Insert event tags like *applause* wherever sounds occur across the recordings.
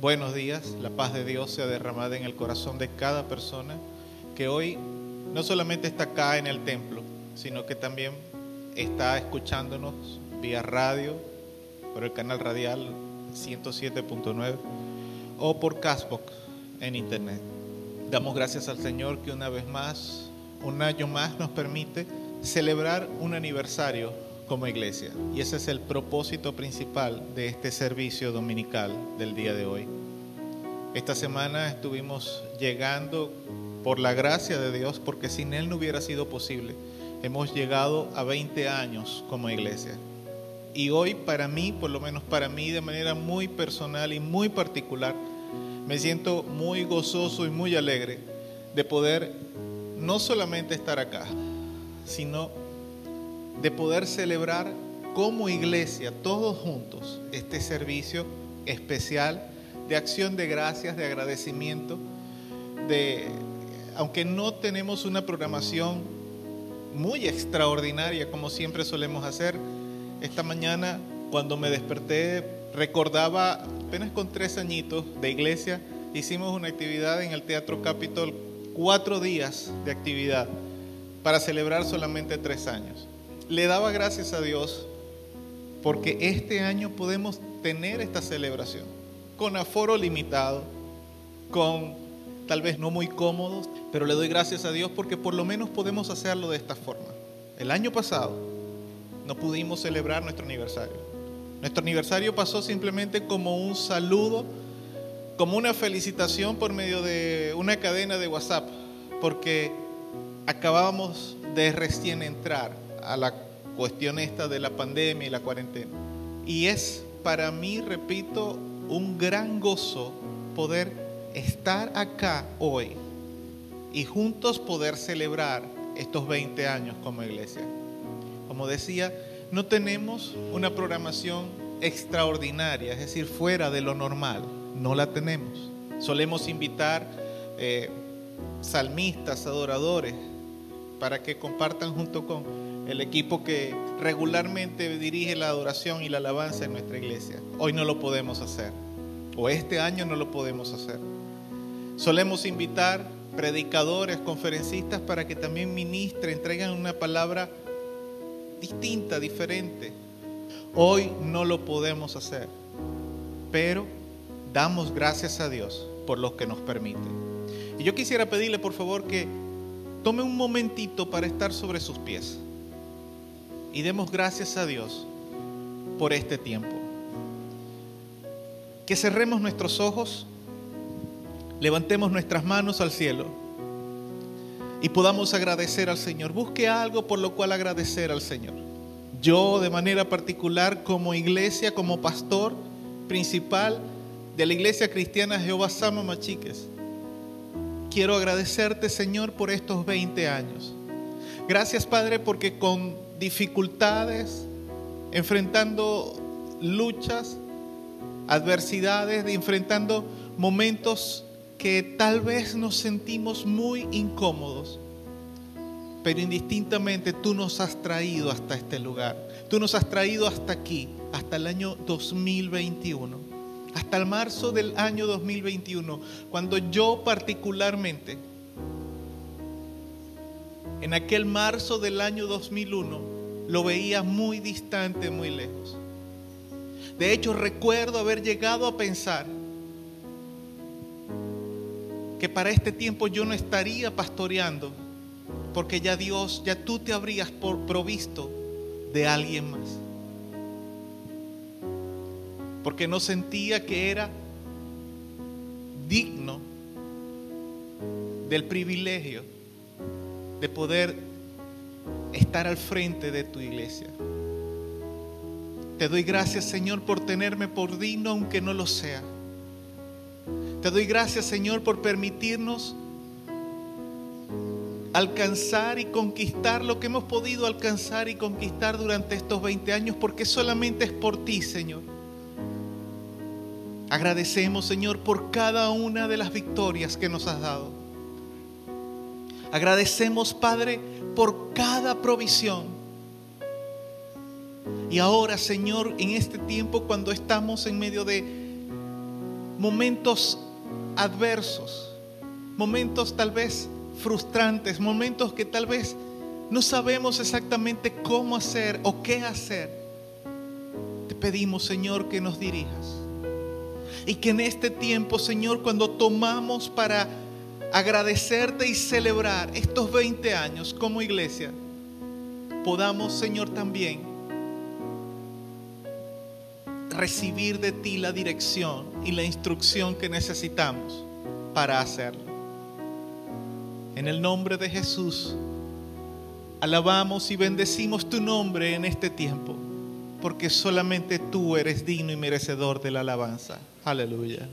buenos días. La paz de Dios sea derramada en el corazón de cada persona que hoy no solamente está acá en el templo, sino que también está escuchándonos vía radio, por el canal radial 107.9 o por Casbox en internet. Damos gracias al Señor que una vez más, un año más nos permite celebrar un aniversario como iglesia. Y ese es el propósito principal de este servicio dominical del día de hoy. Esta semana estuvimos llegando por la gracia de Dios, porque sin Él no hubiera sido posible. Hemos llegado a 20 años como iglesia. Y hoy para mí, por lo menos para mí de manera muy personal y muy particular, me siento muy gozoso y muy alegre de poder no solamente estar acá, sino de poder celebrar como iglesia, todos juntos, este servicio especial de acción de gracias, de agradecimiento, de, aunque no tenemos una programación muy extraordinaria como siempre solemos hacer, esta mañana cuando me desperté recordaba, apenas con tres añitos de iglesia, hicimos una actividad en el Teatro Capitol, cuatro días de actividad para celebrar solamente tres años. Le daba gracias a Dios porque este año podemos tener esta celebración con aforo limitado, con tal vez no muy cómodos, pero le doy gracias a Dios porque por lo menos podemos hacerlo de esta forma. El año pasado no pudimos celebrar nuestro aniversario. Nuestro aniversario pasó simplemente como un saludo, como una felicitación por medio de una cadena de WhatsApp, porque acabábamos de recién entrar a la cuestión esta de la pandemia y la cuarentena. Y es para mí, repito, un gran gozo poder estar acá hoy y juntos poder celebrar estos 20 años como iglesia. Como decía, no tenemos una programación extraordinaria, es decir, fuera de lo normal, no la tenemos. Solemos invitar eh, salmistas, adoradores, para que compartan junto con el equipo que regularmente dirige la adoración y la alabanza en nuestra iglesia. Hoy no lo podemos hacer, o este año no lo podemos hacer. Solemos invitar predicadores, conferencistas para que también ministren, traigan una palabra distinta, diferente. Hoy no lo podemos hacer, pero damos gracias a Dios por lo que nos permite. Y yo quisiera pedirle por favor que tome un momentito para estar sobre sus pies y demos gracias a Dios por este tiempo. Que cerremos nuestros ojos, levantemos nuestras manos al cielo y podamos agradecer al Señor. Busque algo por lo cual agradecer al Señor. Yo de manera particular como iglesia, como pastor principal de la iglesia cristiana Jehová Sama Machiques, quiero agradecerte Señor por estos 20 años. Gracias Padre porque con dificultades, enfrentando luchas, adversidades, enfrentando momentos que tal vez nos sentimos muy incómodos, pero indistintamente tú nos has traído hasta este lugar. Tú nos has traído hasta aquí, hasta el año 2021, hasta el marzo del año 2021, cuando yo particularmente, en aquel marzo del año 2001, lo veía muy distante, muy lejos. De hecho, recuerdo haber llegado a pensar que para este tiempo yo no estaría pastoreando, porque ya Dios, ya tú te habrías provisto de alguien más. Porque no sentía que era digno del privilegio de poder estar al frente de tu iglesia. Te doy gracias, Señor, por tenerme por digno, aunque no lo sea. Te doy gracias, Señor, por permitirnos alcanzar y conquistar lo que hemos podido alcanzar y conquistar durante estos 20 años, porque solamente es por ti, Señor. Agradecemos, Señor, por cada una de las victorias que nos has dado. Agradecemos, Padre, por cada provisión. Y ahora, Señor, en este tiempo cuando estamos en medio de momentos adversos, momentos tal vez frustrantes, momentos que tal vez no sabemos exactamente cómo hacer o qué hacer, te pedimos, Señor, que nos dirijas. Y que en este tiempo, Señor, cuando tomamos para agradecerte y celebrar estos 20 años como iglesia, podamos, Señor, también recibir de ti la dirección y la instrucción que necesitamos para hacerlo. En el nombre de Jesús, alabamos y bendecimos tu nombre en este tiempo, porque solamente tú eres digno y merecedor de la alabanza. Aleluya.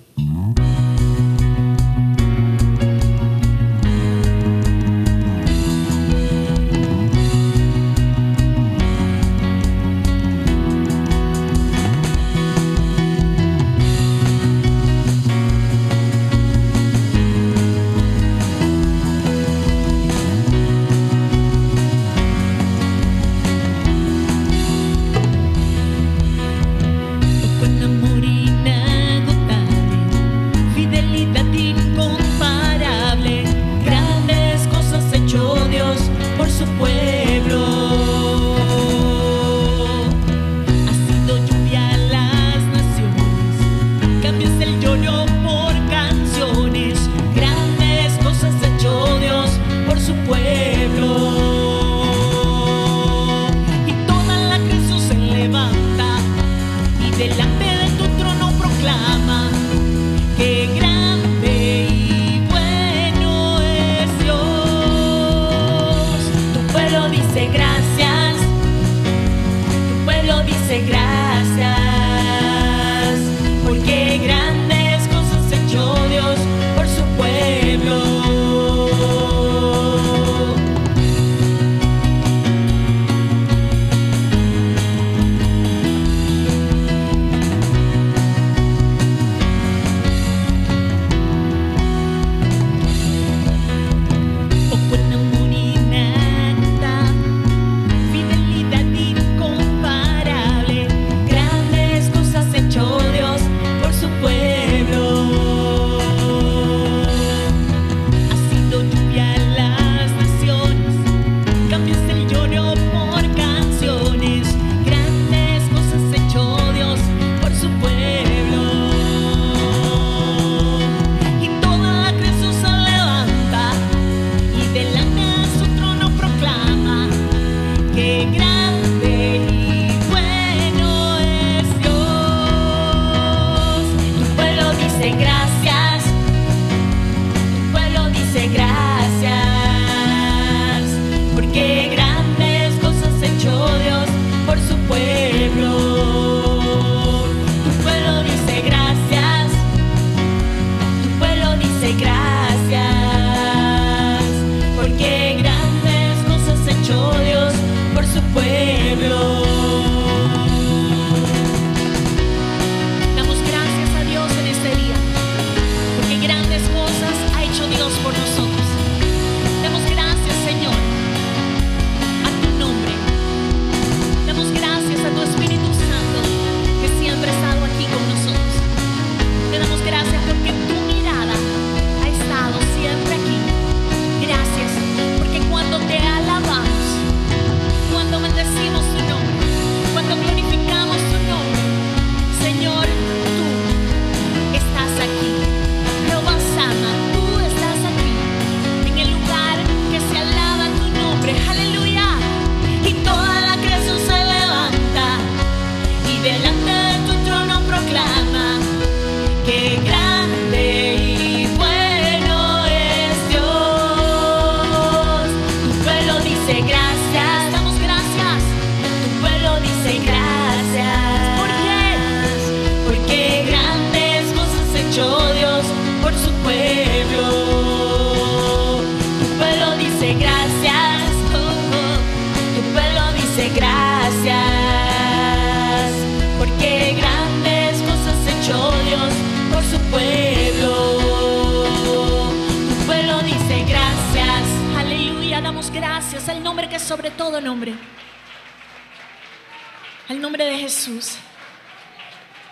Al nombre de Jesús.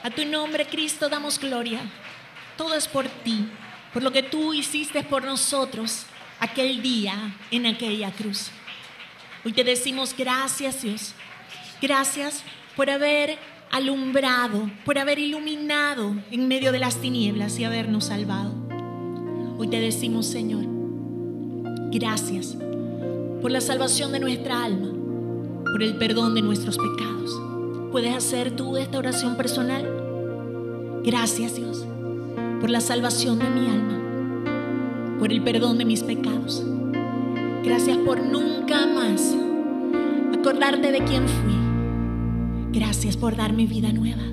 A tu nombre, Cristo, damos gloria. Todo es por ti, por lo que tú hiciste por nosotros aquel día en aquella cruz. Hoy te decimos gracias, Dios. Gracias por haber alumbrado, por haber iluminado en medio de las tinieblas y habernos salvado. Hoy te decimos, Señor, gracias por la salvación de nuestra alma por el perdón de nuestros pecados. ¿Puedes hacer tú esta oración personal? Gracias Dios por la salvación de mi alma, por el perdón de mis pecados. Gracias por nunca más acordarte de quién fui. Gracias por darme vida nueva.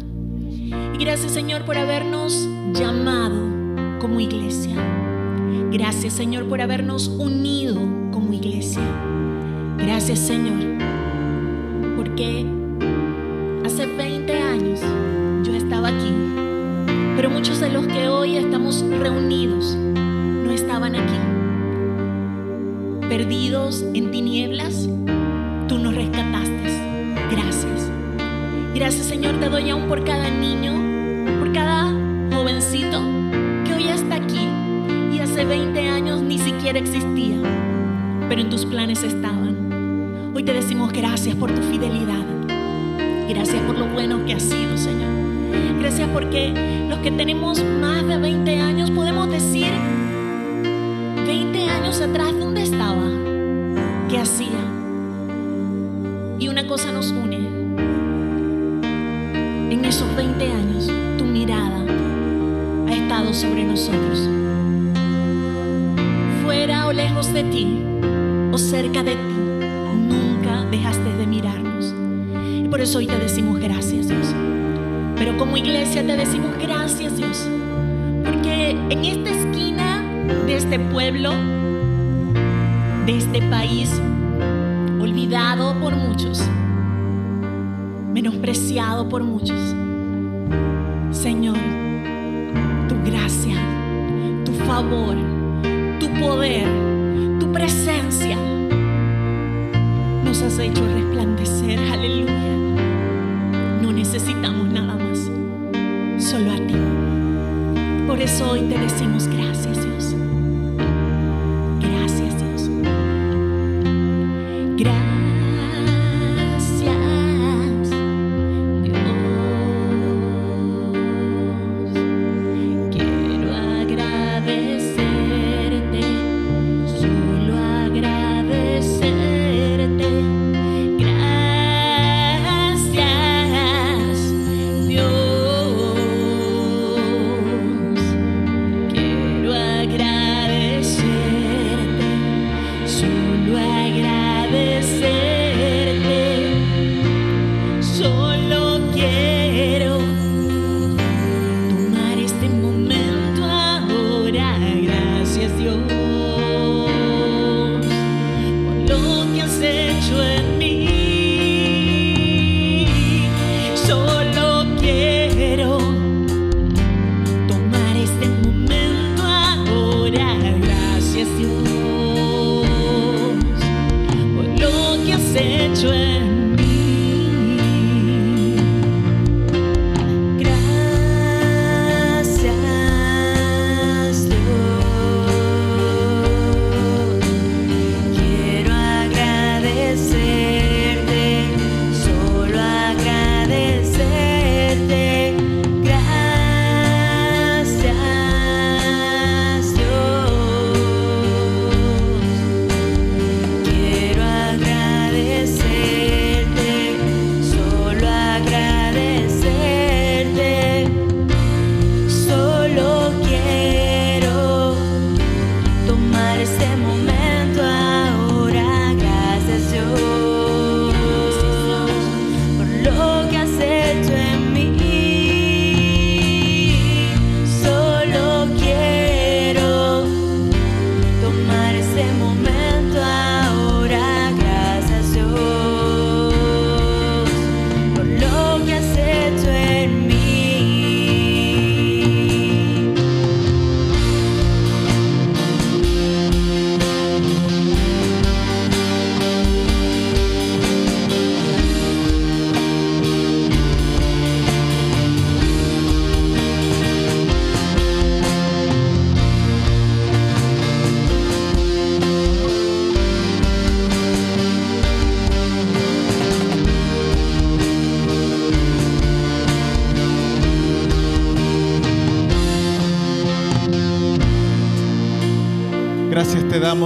Y gracias Señor por habernos llamado como iglesia. Gracias Señor por habernos unido como iglesia. Gracias Señor porque hace 20 años yo estaba aquí, pero muchos de los que hoy estamos reunidos no estaban aquí. Perdidos en tinieblas, tú nos rescataste. Gracias. Gracias Señor, te doy aún por cada niño, por cada jovencito que hoy está aquí y hace 20 años ni siquiera existía, pero en tus planes estaban. Hoy te decimos gracias por tu fidelidad. Gracias por lo bueno que has sido, Señor. Gracias porque los que tenemos más de 20 años podemos decir, 20 años atrás, ¿dónde estaba? ¿Qué hacía? Y una cosa nos une. En esos 20 años, tu mirada ha estado sobre nosotros. Fuera o lejos de ti, o cerca de ti, dejaste de mirarnos. Y por eso hoy te decimos gracias, Dios. Pero como iglesia te decimos gracias, Dios. Porque en esta esquina de este pueblo, de este país, olvidado por muchos, menospreciado por muchos, Señor, tu gracia, tu favor, tu poder, tu presencia has hecho resplandecer. Aleluya. No necesitamos nada más, solo a ti. Por eso hoy te decimos gracias. Gracias,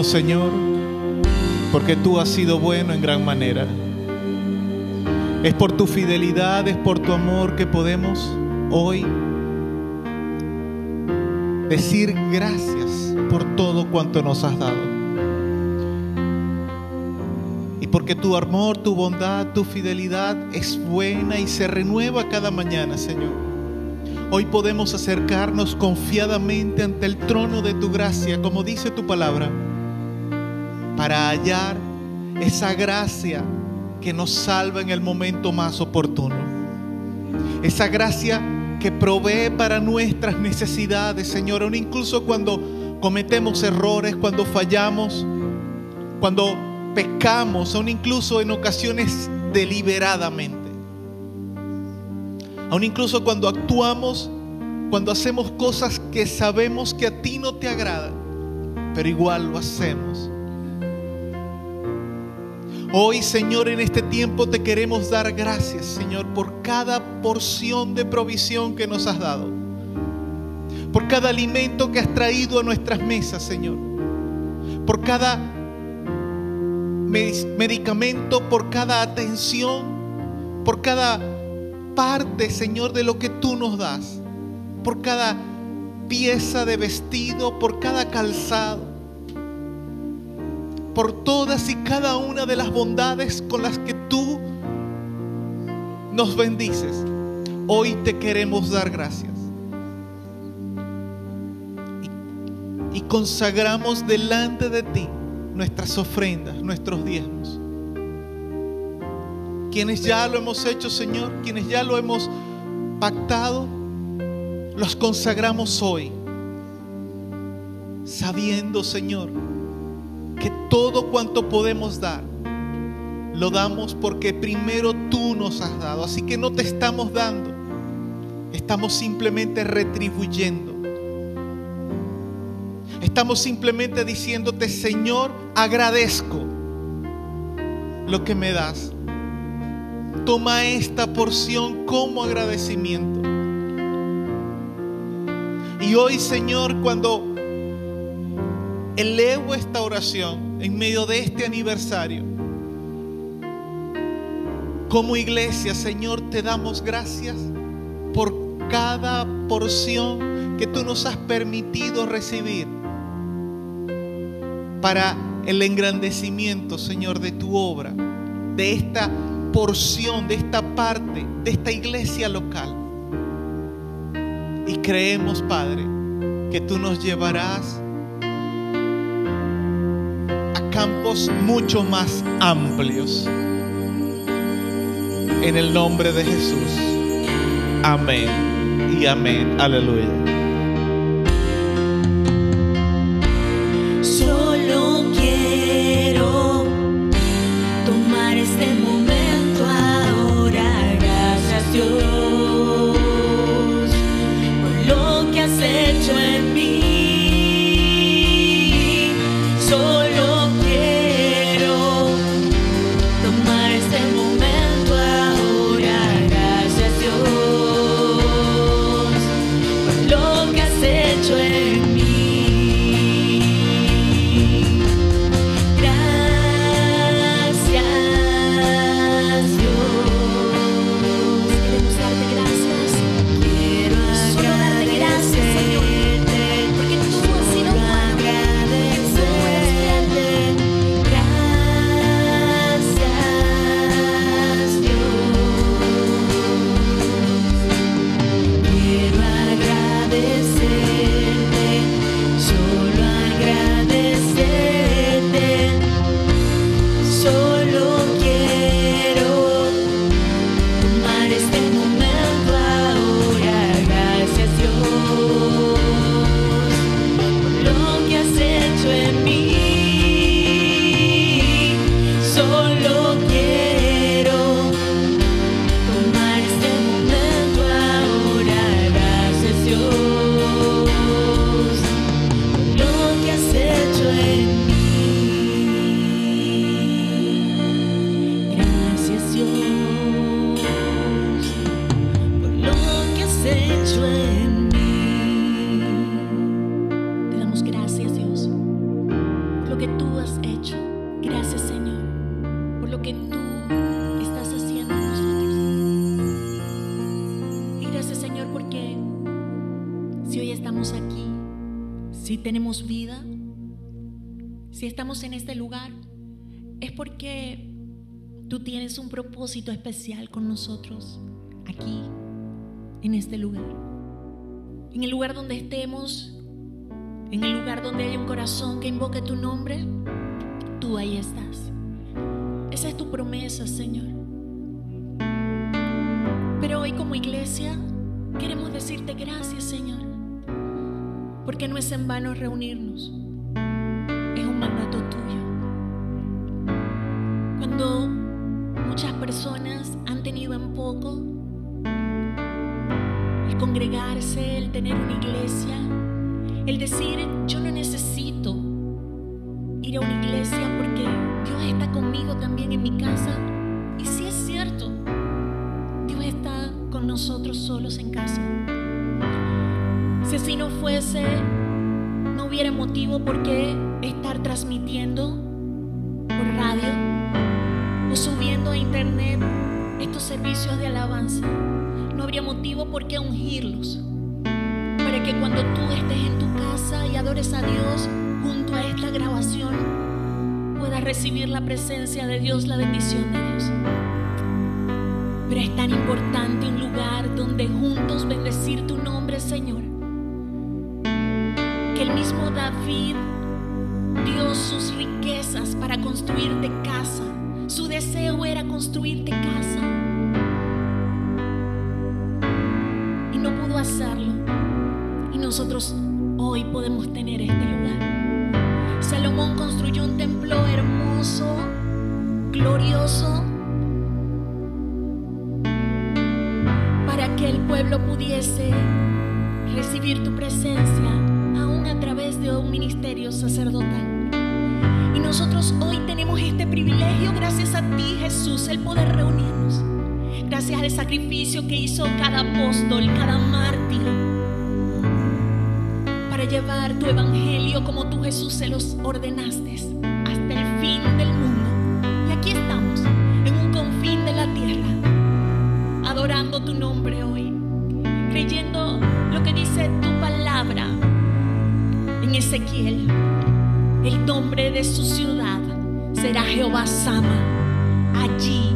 Señor, porque tú has sido bueno en gran manera. Es por tu fidelidad, es por tu amor que podemos hoy decir gracias por todo cuanto nos has dado. Y porque tu amor, tu bondad, tu fidelidad es buena y se renueva cada mañana, Señor. Hoy podemos acercarnos confiadamente ante el trono de tu gracia, como dice tu palabra, para hallar esa gracia que nos salva en el momento más oportuno. Esa gracia que provee para nuestras necesidades, Señor, aún incluso cuando cometemos errores, cuando fallamos, cuando pecamos, aún incluso en ocasiones deliberadamente. Aún incluso cuando actuamos, cuando hacemos cosas que sabemos que a ti no te agradan, pero igual lo hacemos. Hoy, Señor, en este tiempo te queremos dar gracias, Señor, por cada porción de provisión que nos has dado. Por cada alimento que has traído a nuestras mesas, Señor. Por cada medicamento, por cada atención, por cada parte, Señor, de lo que tú nos das. Por cada pieza de vestido, por cada calzado. Por todas y cada una de las bondades con las que tú nos bendices. Hoy te queremos dar gracias. Y, consagramos delante de ti nuestras ofrendas, nuestros diezmos. Quienes ya lo hemos hecho, Señor, quienes ya lo hemos pactado, los consagramos hoy, sabiendo, Señor, que todo cuanto podemos dar, lo damos porque primero tú nos has dado. Así que no te estamos dando, estamos simplemente retribuyendo. Estamos simplemente diciéndote, Señor, agradezco lo que me das. Toma esta porción como agradecimiento. Y hoy, Señor, cuando elevo esta oración en medio de este aniversario, como iglesia, Señor, te damos gracias por cada porción que tú nos has permitido recibir para el engrandecimiento, Señor, de tu obra, de esta porción, de esta parte, de esta iglesia local. Y creemos, Padre, que tú nos llevarás campos mucho más amplios. En el nombre de Jesús. Amén y amén. Aleluya. Porque tú tienes un propósito especial con nosotros aquí, en este lugar. En el lugar donde estemos, en el lugar donde hay un corazón que invoque tu nombre, tú ahí estás. Esa es tu promesa, Señor. Pero hoy como iglesia queremos decirte gracias, Señor, porque no es en vano reunirnos, el congregarse, el tener una iglesia, el decir, yo no necesito ir a una iglesia porque Dios está conmigo también en mi casa. Y sí es cierto, Dios está con nosotros solos en casa. Si así no fuese, no hubiera motivo por qué estar transmitiendo por radio o subiendo a internet servicios de alabanza. No habría motivo por qué ungirlos. Para que cuando tú estés en tu casa y adores a Dios junto a esta grabación, puedas recibir la presencia de Dios, la bendición de Dios. Pero es tan importante un lugar donde juntos bendecir tu nombre, Señor. Que el mismo David dio sus riquezas para construirte casa. Su deseo era construirte casa. Y nosotros hoy podemos tener este lugar. Salomón construyó un templo hermoso, glorioso, para que el pueblo pudiese recibir tu presencia, aún a través de un ministerio sacerdotal. Y nosotros hoy tenemos este privilegio, gracias a ti Jesús, el poder reunirnos. Gracias al sacrificio que hizo cada apóstol, cada mártir, para llevar tu evangelio como tú Jesús se los ordenaste hasta el fin del mundo. Y aquí estamos, en un confín de la tierra, adorando tu nombre hoy, creyendo lo que dice tu palabra en Ezequiel. El nombre de su ciudad será Jehová Sama. Allí,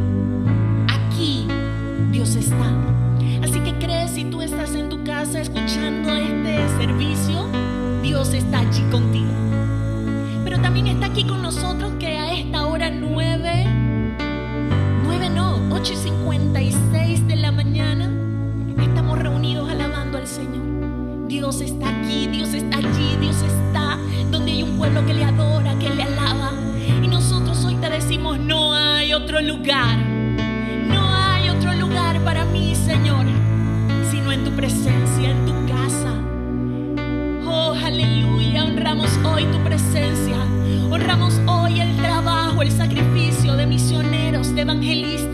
estás en tu casa escuchando este servicio, Dios está allí contigo. Pero también está aquí con nosotros que a esta hora nueve, nueve no, ocho y cincuenta y seis de la mañana, estamos reunidos alabando al Señor. Dios está aquí, Dios está allí, Dios está donde hay un pueblo que le adora, que le alaba. Y nosotros hoy te decimos, no hay otro lugar, presencia, en tu casa. Oh, aleluya, honramos hoy tu presencia, honramos hoy el trabajo, el sacrificio de misioneros, de evangelistas,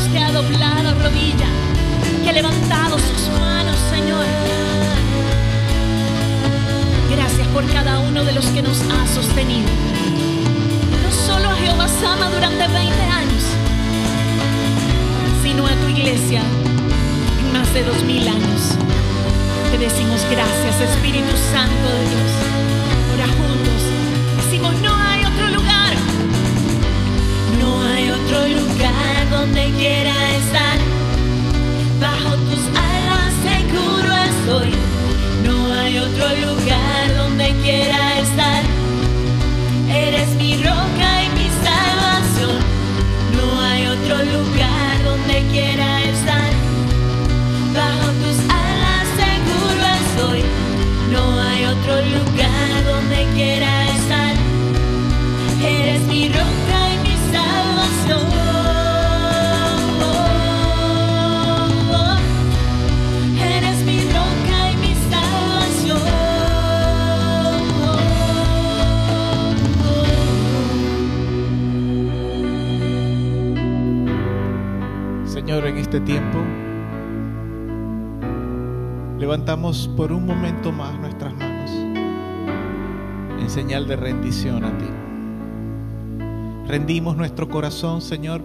Dios que ha doblado rodilla, que ha levantado sus manos, Señor. Gracias por cada uno de los que nos ha sostenido. No solo a Jehová Sama durante 20 años, sino a tu iglesia en más de 2000 años. Te decimos gracias, Espíritu Santo de Dios. Ahora juntos decimos, no hay otro lugar. No hay otro lugar donde quiera estar. Este tiempo levantamos por un momento más nuestras manos en señal de rendición a ti. Rendimos nuestro corazón, Señor,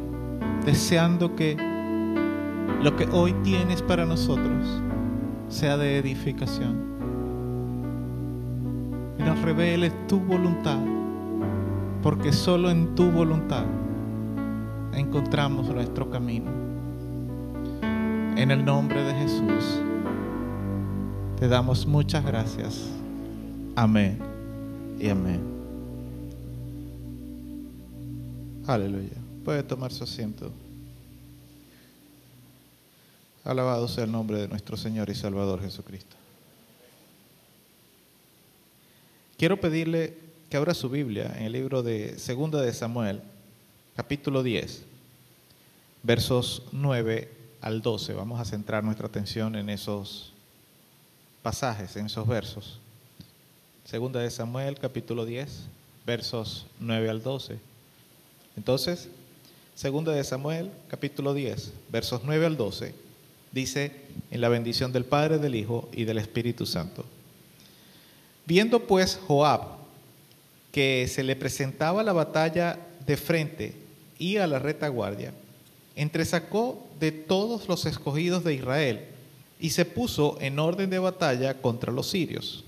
deseando que lo que hoy tienes para nosotros sea de edificación. Y nos reveles tu voluntad, porque solo en tu voluntad encontramos nuestro camino. En el nombre de Jesús, te damos muchas gracias. Amén y amén. Aleluya. Puede tomar su asiento. Alabado sea el nombre de nuestro Señor y Salvador Jesucristo. Quiero pedirle que abra su Biblia en el libro de Segunda de Samuel, capítulo 10, versos 9 al 12. Vamos a centrar nuestra atención en esos pasajes, en esos versos. Segunda de Samuel, capítulo 10, versos 9 al 12. Entonces, segunda de Samuel, capítulo 10, versos 9 al 12, dice, en la bendición del Padre, del Hijo y del Espíritu Santo. Viendo pues Joab que se le presentaba la batalla de frente y a la retaguardia, entresacó de todos los escogidos de Israel y se puso en orden de batalla contra los sirios.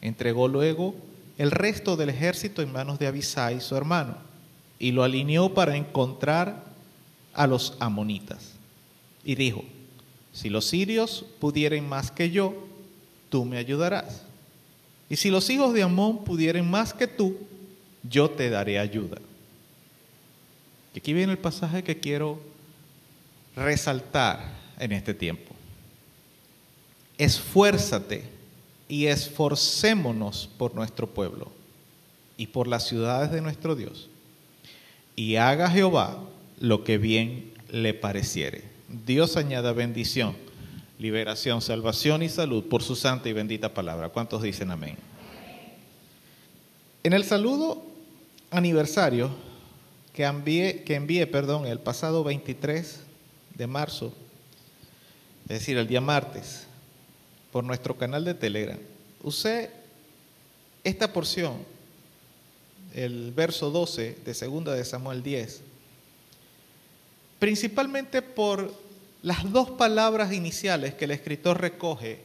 Entregó luego el resto del ejército en manos de Abisai, su hermano, y lo alineó para encontrar a los amonitas. Y dijo, si los sirios pudieren más que yo, tú me ayudarás. Y si los hijos de Amón pudieren más que tú, yo te daré ayuda. Y aquí viene el pasaje que quiero resaltar en este tiempo. Esfuérzate y esforcémonos por nuestro pueblo y por las ciudades de nuestro Dios. Y haga Jehová lo que bien le pareciere. Dios añada bendición, liberación, salvación y salud por su santa y bendita palabra. ¿Cuántos dicen amén? En el saludo aniversario que envié, que perdón, el pasado 23 de marzo, es decir, el día martes, por nuestro canal de Telegram, usé esta porción, el verso 12 de segunda de Samuel 10, principalmente por las dos palabras iniciales que el escritor recoge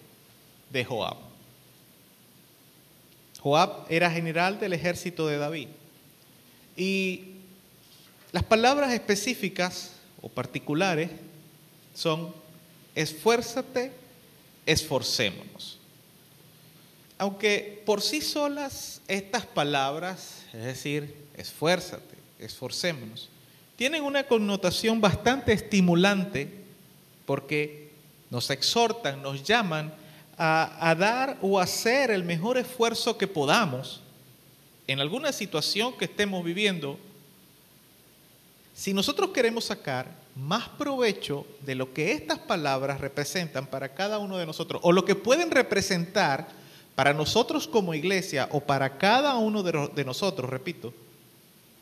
de Joab. Joab era general del ejército de David. Y las palabras específicas o particulares son esfuérzate, esforcémonos. Aunque por sí solas estas palabras, es decir, esfuérzate, esforcémonos, tienen una connotación bastante estimulante porque nos exhortan, nos llaman a, a, dar o hacer el mejor esfuerzo que podamos en alguna situación que estemos viviendo. Si nosotros queremos sacar más provecho de lo que estas palabras representan para cada uno de nosotros, o lo que pueden representar para nosotros como iglesia o para cada uno de, nosotros, repito,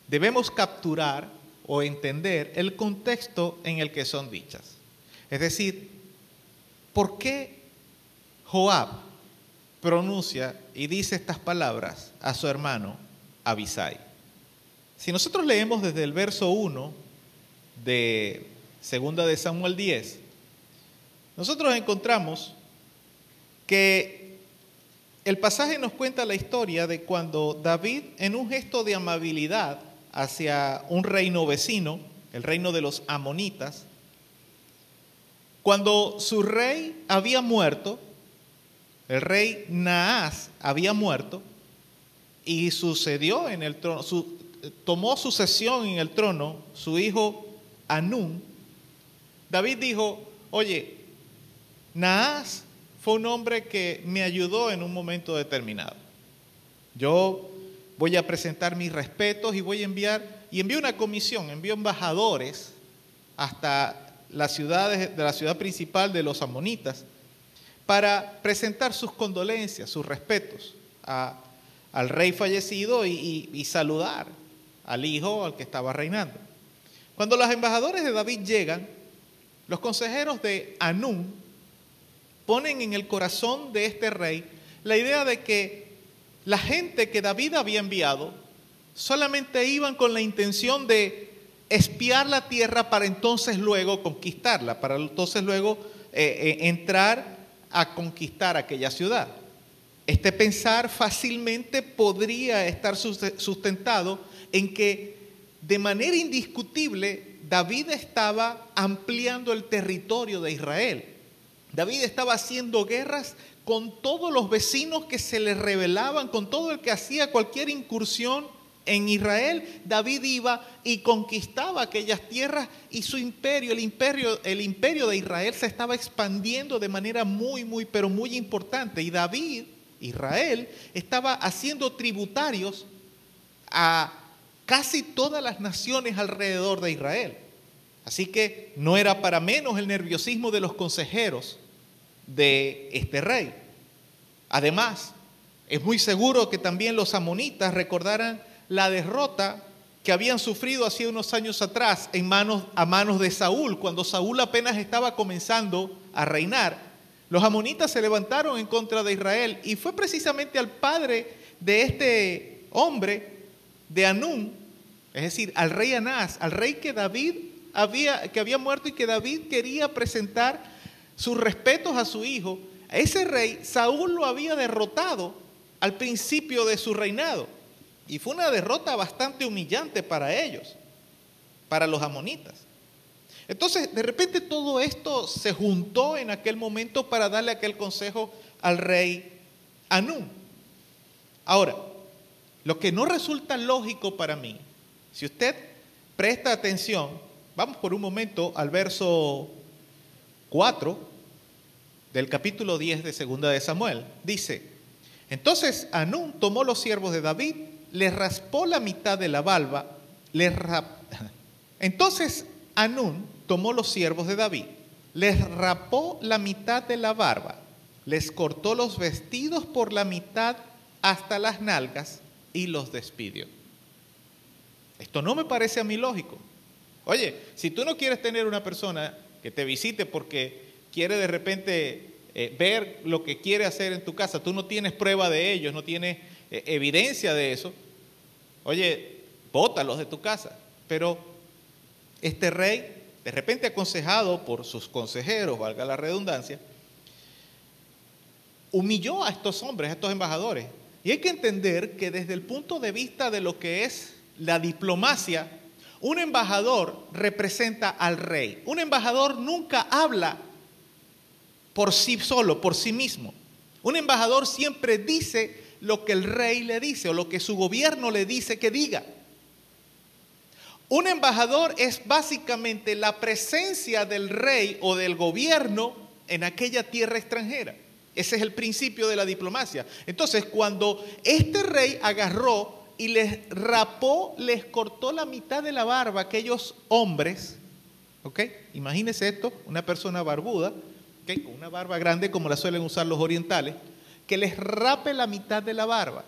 debemos capturar o entender el contexto en el que son dichas. Es decir, ¿por qué Joab pronuncia y dice estas palabras a su hermano Abisai? Si nosotros leemos desde el verso 1 de segunda de Samuel 10, nosotros encontramos que el pasaje nos cuenta la historia de cuando David, en un gesto de amabilidad hacia un reino vecino, el reino de los amonitas, cuando su rey había muerto, el rey Naas había muerto y sucedió en el trono, tomó sucesión en el trono su hijo Anún. David dijo, oye, Naas fue un hombre que me ayudó en un momento determinado. Yo voy a presentar mis respetos y voy a enviar, y envío una comisión, envío embajadores hasta las ciudades de la ciudad principal de los amonitas para presentar sus condolencias, sus respetos al rey fallecido y saludar al hijo al que estaba reinando. Cuando los embajadores de David llegan, los consejeros de Anún ponen en el corazón de este rey la idea de que la gente que David había enviado solamente iban con la intención de espiar la tierra para entonces luego conquistarla, para entonces luego eh, eh, entrar a conquistar aquella ciudad. Este pensar fácilmente podría estar sustentado en que de manera indiscutible David estaba ampliando el territorio de Israel. David estaba haciendo guerras con todos los vecinos que se le rebelaban, con todo el que hacía cualquier incursión en Israel, David iba y conquistaba aquellas tierras y su imperio, el imperio, el imperio de Israel se estaba expandiendo de manera muy, muy, pero muy importante. Y David, Israel, estaba haciendo tributarios a casi todas las naciones alrededor de Israel. Así que no era para menos el nerviosismo de los consejeros de este rey. Además, es muy seguro que también los amonitas recordaran la derrota que habían sufrido hacía unos años atrás en manos, a manos de Saúl, cuando Saúl apenas estaba comenzando a reinar. Los amonitas se levantaron en contra de Israel y fue precisamente al padre de este hombre, de Anún, es decir, al rey Anás, al rey que David había, que había muerto y que David quería presentar sus respetos a su hijo. A ese rey, Saúl lo había derrotado al principio de su reinado. Y fue una derrota bastante humillante para ellos, para los amonitas. Entonces, de repente todo esto se juntó en aquel momento para darle aquel consejo al rey Anún. Ahora, lo que no resulta lógico para mí, si usted presta atención, vamos por un momento al verso 4 del capítulo 10 de Segunda de Samuel. Dice, entonces Anún tomó los siervos de David le raspó la mitad de la barba, le *laughs* entonces Anún tomó los siervos de David, les rapó la mitad de la barba, les cortó los vestidos por la mitad hasta las nalgas y los despidió. Esto no me parece a mí lógico. Oye, si tú no quieres tener una persona que te visite porque quiere de repente eh, ver lo que quiere hacer en tu casa, tú no tienes prueba de ello, no tienes eh, evidencia de eso, oye, bótalos de tu casa. Pero este rey, de repente aconsejado por sus consejeros, valga la redundancia, humilló a estos hombres, a estos embajadores. Y hay que entender que desde el punto de vista de lo que es la diplomacia, un embajador representa al rey. Un embajador nunca habla por sí solo, por sí mismo. Un embajador siempre dice lo que el rey le dice o lo que su gobierno le dice que diga. Un embajador es básicamente la presencia del rey o del gobierno en aquella tierra extranjera. Ese es el principio de la diplomacia. Entonces, cuando este rey agarró y les rapó, les cortó la mitad de la barba a aquellos hombres, ¿ok? Imagínense esto, una persona barbuda, con una barba grande como la suelen usar los orientales, que les rape la mitad de la barba.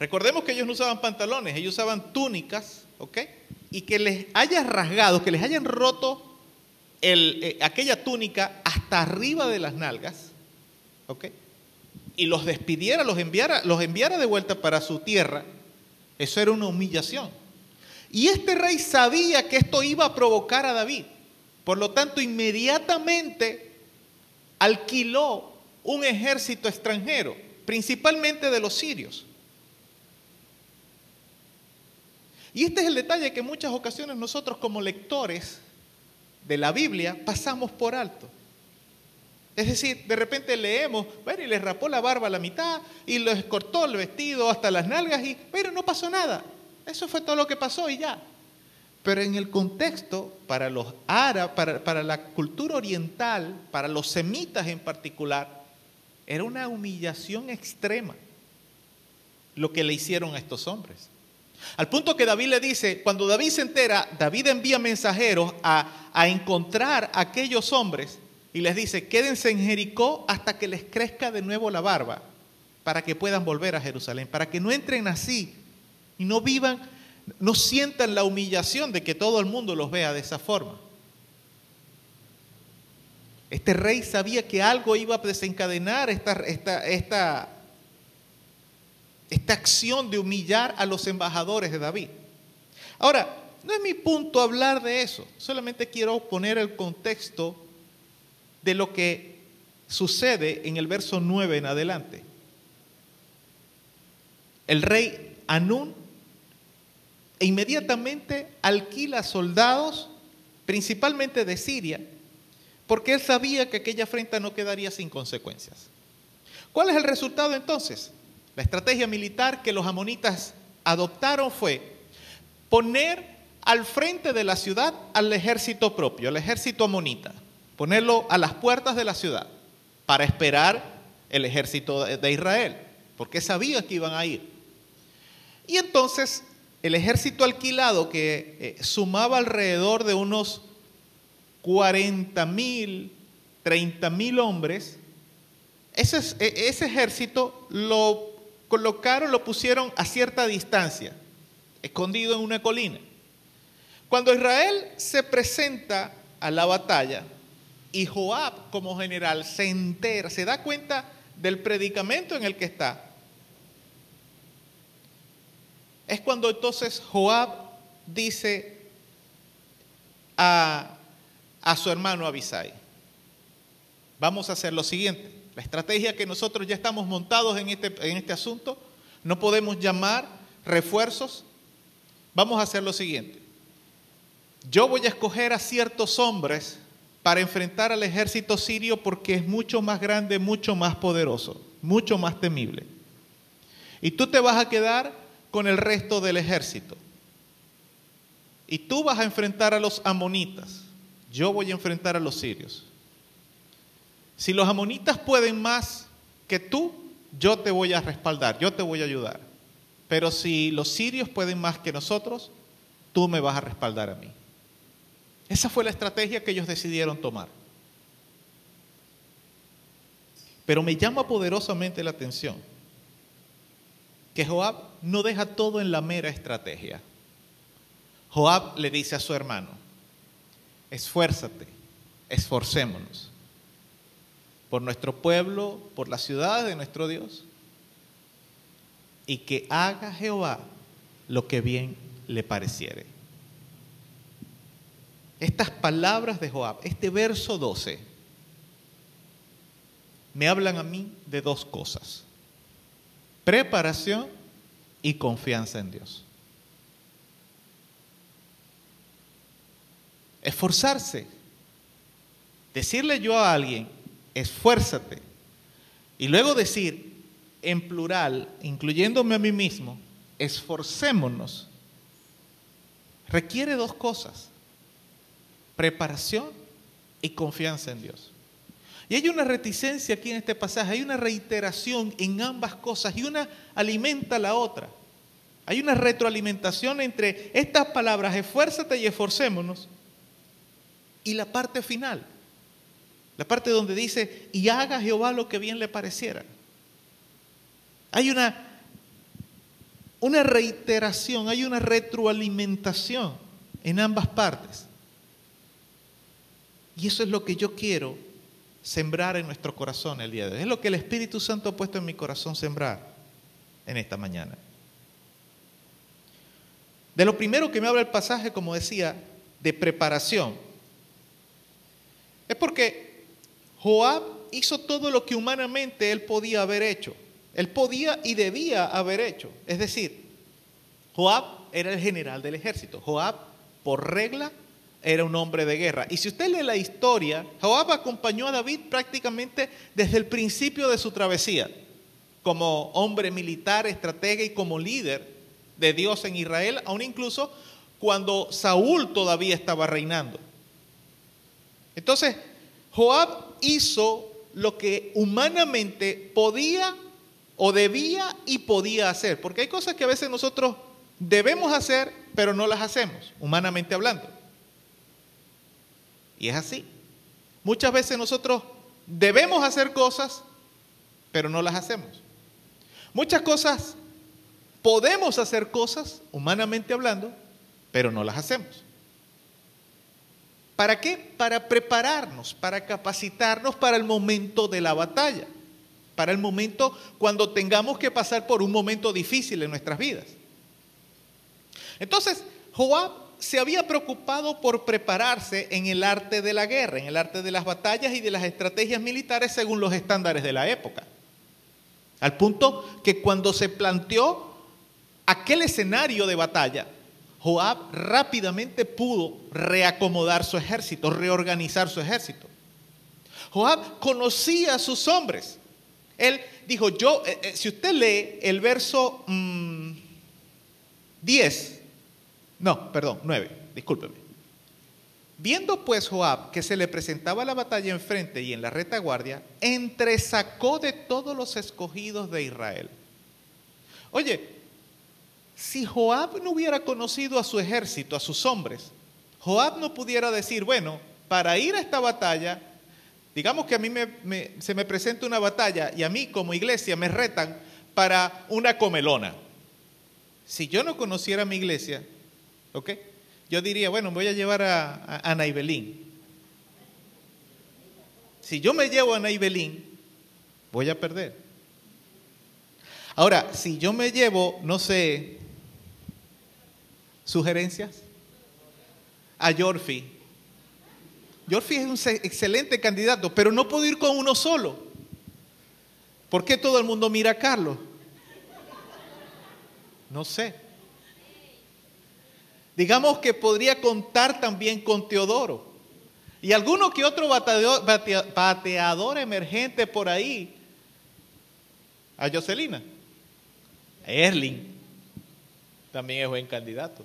Recordemos que ellos no usaban pantalones, ellos usaban túnicas, ¿ok? Y que les haya rasgado, que les hayan roto eh, aquella túnica hasta arriba de las nalgas, ¿ok? Y los despidiera, los los enviara de vuelta para su tierra, eso era una humillación. Y este rey sabía que esto iba a provocar a David. Por lo tanto, inmediatamente alquiló un ejército extranjero, principalmente de los sirios. Y este es el detalle que en muchas ocasiones nosotros como lectores de la Biblia pasamos por alto. Es decir, de repente leemos, bueno, y le rapó la barba a la mitad y les cortó el vestido hasta las nalgas y, pero no pasó nada. Eso fue todo lo que pasó y ya. Pero en el contexto, para los árabes, para, para la cultura oriental, para los semitas en particular, era una humillación extrema lo que le hicieron a estos hombres. Al punto que David le dice, cuando David se entera, David envía mensajeros a, a encontrar a aquellos hombres y les dice, quédense en Jericó hasta que les crezca de nuevo la barba, para que puedan volver a Jerusalén, para que no entren así y no vivan, no sientan la humillación de que todo el mundo los vea de esa forma. Este rey sabía que algo iba a desencadenar esta, esta, esta, esta acción de humillar a los embajadores de David. Ahora, no es mi punto hablar de eso, solamente quiero poner el contexto de lo que sucede en el verso 9 en adelante. El rey Anún inmediatamente alquila soldados, principalmente de Siria, porque él sabía que aquella afrenta no quedaría sin consecuencias. ¿Cuál es el resultado entonces? La estrategia militar que los amonitas adoptaron fue poner al frente de la ciudad al ejército propio, al ejército amonita ponerlo a las puertas de la ciudad para esperar el ejército de Israel, porque sabía que iban a ir. Y entonces el ejército alquilado que eh, sumaba alrededor de unos 40 mil, 30 mil hombres, ese, e, ese ejército lo colocaron, lo pusieron a cierta distancia, escondido en una colina. Cuando Israel se presenta a la batalla, y Joab como general se entera, se da cuenta del predicamento en el que está. Es cuando entonces Joab dice a, a su hermano Abisai, vamos a hacer lo siguiente, la estrategia que nosotros ya estamos montados en este, en este asunto, no podemos llamar refuerzos, vamos a hacer lo siguiente, yo voy a escoger a ciertos hombres para enfrentar al ejército sirio porque es mucho más grande, mucho más poderoso, mucho más temible. Y tú te vas a quedar con el resto del ejército. Y tú vas a enfrentar a los amonitas. Yo voy a enfrentar a los sirios. Si los amonitas pueden más que tú, yo te voy a respaldar, yo te voy a ayudar. Pero si los sirios pueden más que nosotros, tú me vas a respaldar a mí. Esa fue la estrategia que ellos decidieron tomar. Pero me llama poderosamente la atención que Joab no deja todo en la mera estrategia. Joab le dice a su hermano, esfuérzate, esforcémonos por nuestro pueblo, por la ciudad de nuestro Dios, y que haga Jehová lo que bien le pareciere. Estas palabras de Joab, este verso 12, me hablan a mí de dos cosas. Preparación y confianza en Dios. Esforzarse. Decirle yo a alguien, esfuérzate. Y luego decir, en plural, incluyéndome a mí mismo, esforcémonos. Requiere dos cosas preparación y confianza en Dios. Y hay una reticencia aquí en este pasaje, hay una reiteración en ambas cosas y una alimenta a la otra. Hay una retroalimentación entre estas palabras, esfuérzate y esforcémonos, y la parte final, la parte donde dice, y haga Jehová lo que bien le pareciera. Hay una, una reiteración, hay una retroalimentación en ambas partes. Y eso es lo que yo quiero sembrar en nuestro corazón el día de hoy. Es lo que el Espíritu Santo ha puesto en mi corazón sembrar en esta mañana. De lo primero que me habla el pasaje, como decía, de preparación. Es porque Joab hizo todo lo que humanamente él podía haber hecho. Él podía y debía haber hecho. Es decir, Joab era el general del ejército. Joab, por regla, era un hombre de guerra. Y si usted lee la historia, Joab acompañó a David prácticamente desde el principio de su travesía, como hombre militar, estratega y como líder de Dios en Israel, aún incluso cuando Saúl todavía estaba reinando. Entonces, Joab hizo lo que humanamente podía o debía y podía hacer, porque hay cosas que a veces nosotros debemos hacer, pero no las hacemos, humanamente hablando. Y es así. Muchas veces nosotros debemos hacer cosas, pero no las hacemos. Muchas cosas podemos hacer cosas, humanamente hablando, pero no las hacemos. ¿Para qué? Para prepararnos, para capacitarnos para el momento de la batalla, para el momento cuando tengamos que pasar por un momento difícil en nuestras vidas. Entonces, Joab se había preocupado por prepararse en el arte de la guerra, en el arte de las batallas y de las estrategias militares según los estándares de la época. Al punto que cuando se planteó aquel escenario de batalla, Joab rápidamente pudo reacomodar su ejército, reorganizar su ejército. Joab conocía a sus hombres. Él dijo, yo, eh, eh, si usted lee el verso 10, mm, no, perdón, 9, discúlpeme. Viendo pues Joab que se le presentaba la batalla enfrente y en la retaguardia, entresacó de todos los escogidos de Israel. Oye, si Joab no hubiera conocido a su ejército, a sus hombres, Joab no pudiera decir, bueno, para ir a esta batalla, digamos que a mí se me presenta una batalla y a mí como iglesia me retan para una comelona. Si yo no conociera mi iglesia, ¿ok? Yo diría, bueno, voy a llevar a, a. Si yo me llevo a Naibelín, voy a perder. Ahora, si yo me llevo, no sé, ¿Sugerencias? A Yorfi. Yorfi es un excelente candidato, pero no puedo ir con uno solo. ¿Por qué todo el mundo mira a Carlos? No sé. Digamos que podría contar también con Teodoro. Y alguno que otro bateador, emergente por ahí. A Jocelina. Erling. También es buen candidato.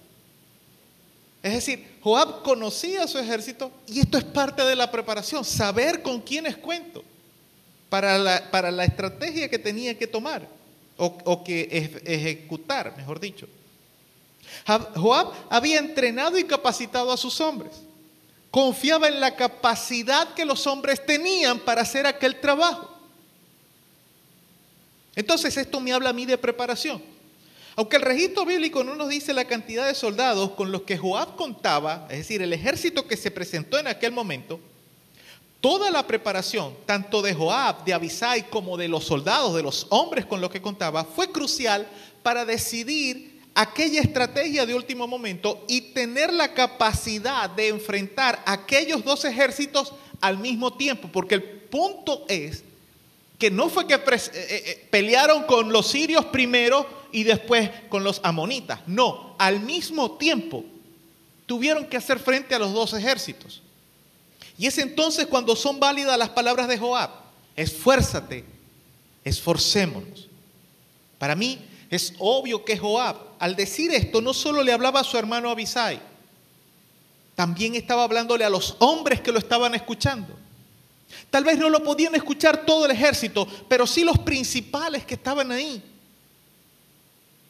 Es decir, Joab conocía su ejército y esto es parte de la preparación, saber con quiénes cuento para la, para la estrategia que tenía que tomar o que ejecutar, mejor dicho. Joab había entrenado y capacitado a sus hombres. Confiaba en la capacidad que los hombres tenían para hacer aquel trabajo. Entonces esto me habla a mí de preparación. Aunque el registro bíblico no nos dice la cantidad de soldados con los que Joab contaba, es decir, el ejército que se presentó en aquel momento, toda la preparación, tanto de Joab, de Abisai, como de los soldados, de los hombres con los que contaba, fue crucial para decidir aquella estrategia de último momento y tener la capacidad de enfrentar aquellos dos ejércitos al mismo tiempo, porque el punto es que no fue que eh, eh, eh, pelearon con los sirios primero y después con los amonitas. No, al mismo tiempo tuvieron que hacer frente a los dos ejércitos. Y es entonces cuando son válidas las palabras de Joab. Esfuérzate, esforcémonos. Para mí es obvio que Joab, al decir esto, no solo le hablaba a su hermano Abisai, también estaba hablándole a los hombres que lo estaban escuchando. Tal vez no lo podían escuchar todo el ejército, pero sí los principales que estaban ahí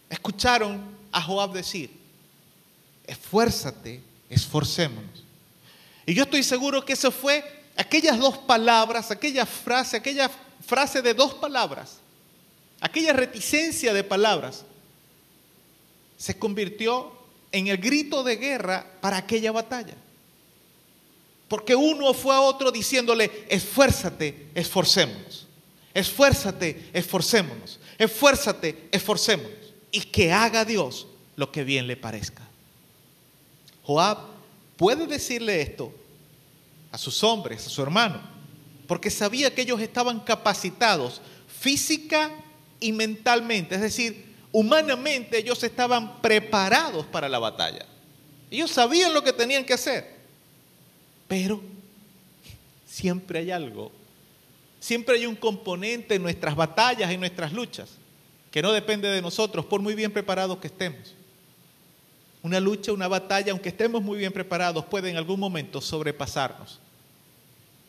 escucharon a Joab decir, esfuérzate, esforcémonos. Y yo estoy seguro que eso fue aquellas dos palabras, aquella frase, aquella frase de dos palabras, aquella reticencia de palabras, se convirtió en el grito de guerra para aquella batalla. Porque uno fue a otro diciéndole, esfuérzate, esforcémonos. Esfuérzate, esforcémonos. Esfuérzate, esforcémonos y que haga Dios lo que bien le parezca. Joab puede decirle esto a sus hombres, a su hermano, porque sabía que ellos estaban capacitados física y mentalmente, es decir, humanamente ellos estaban preparados para la batalla. Ellos sabían lo que tenían que hacer, pero siempre hay algo, siempre hay un componente en nuestras batallas, en nuestras luchas, que no depende de nosotros, por muy bien preparados que estemos. Una lucha, una batalla, aunque estemos muy bien preparados, puede en algún momento sobrepasarnos.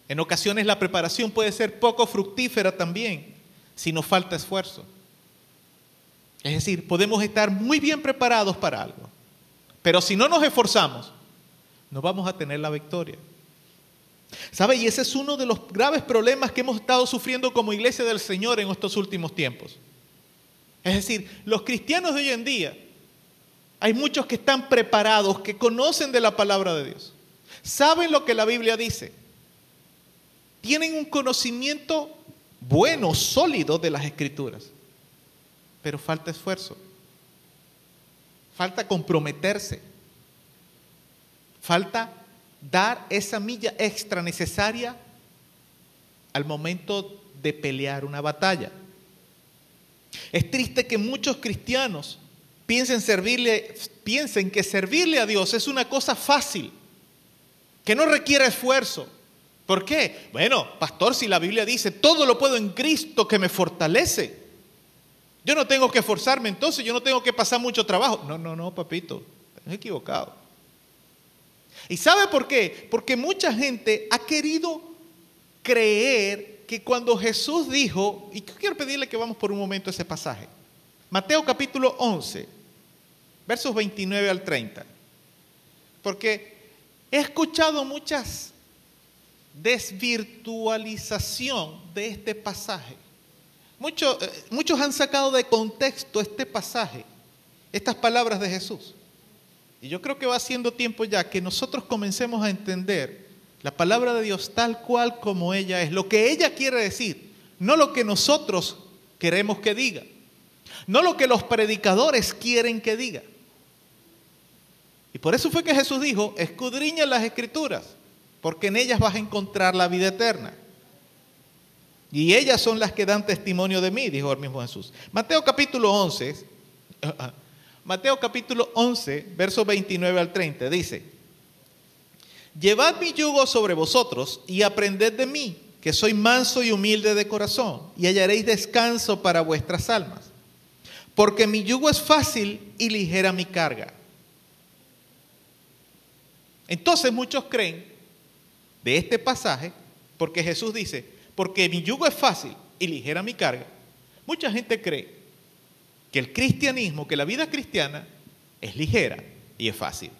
En ocasiones la preparación puede ser poco fructífera también, si nos falta esfuerzo. Es decir, podemos estar muy bien preparados para algo, pero si no nos esforzamos, no vamos a tener la victoria. ¿Sabe? Y ese es uno de los graves problemas que hemos estado sufriendo como iglesia del Señor en estos últimos tiempos. Es decir, los cristianos de hoy en día, hay muchos que están preparados, que conocen de la palabra de Dios, saben lo que la Biblia dice, tienen un conocimiento bueno, sólido de las escrituras, pero falta esfuerzo, falta comprometerse, falta dar esa milla extra necesaria al momento de pelear una batalla. Es triste que muchos cristianos piensen, servirle, piensen que servirle a Dios es una cosa fácil, que no requiere esfuerzo, ¿Por qué? Bueno, pastor, si la Biblia dice, todo lo puedo en Cristo que me fortalece. Yo no tengo que esforzarme entonces, yo no tengo que pasar mucho trabajo. No, no, no, papito, es equivocado. ¿Y sabe por qué? Porque mucha gente ha querido creer que cuando Jesús dijo, y quiero pedirle que vamos por un momento a ese pasaje, Mateo capítulo 11, versos 29 al 30, porque he escuchado muchas desvirtualización de este pasaje. Eh, muchos han sacado de contexto este pasaje, estas palabras de Jesús. Y yo creo que va siendo tiempo ya que nosotros comencemos a entender la palabra de Dios tal cual como ella es, lo que ella quiere decir, no lo que nosotros queremos que diga, no lo que los predicadores quieren que diga. Y por eso fue que Jesús dijo, escudriña las escrituras porque en ellas vas a encontrar la vida eterna. Y ellas son las que dan testimonio de mí, dijo el mismo Jesús. Mateo capítulo 11, Mateo capítulo 11, versos 29 al 30, dice, Llevad mi yugo sobre vosotros y aprended de mí, que soy manso y humilde de corazón, y hallaréis descanso para vuestras almas. Porque mi yugo es fácil y ligera mi carga. Entonces muchos creen de este pasaje, porque Jesús dice, porque mi yugo es fácil y ligera mi carga, mucha gente cree que el cristianismo, que la vida cristiana es ligera y es fácil.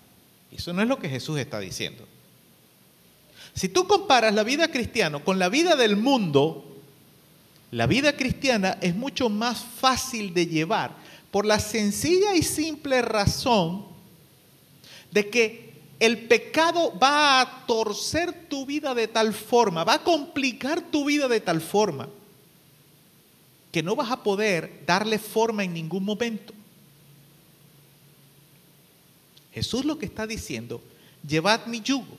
Eso no es lo que Jesús está diciendo. Si tú comparas la vida cristiana con la vida del mundo, la vida cristiana es mucho más fácil de llevar por la sencilla y simple razón de que el pecado va a torcer tu vida de tal forma, va a complicar tu vida de tal forma, que no vas a poder darle forma en ningún momento. Jesús lo que está diciendo, llevad mi yugo,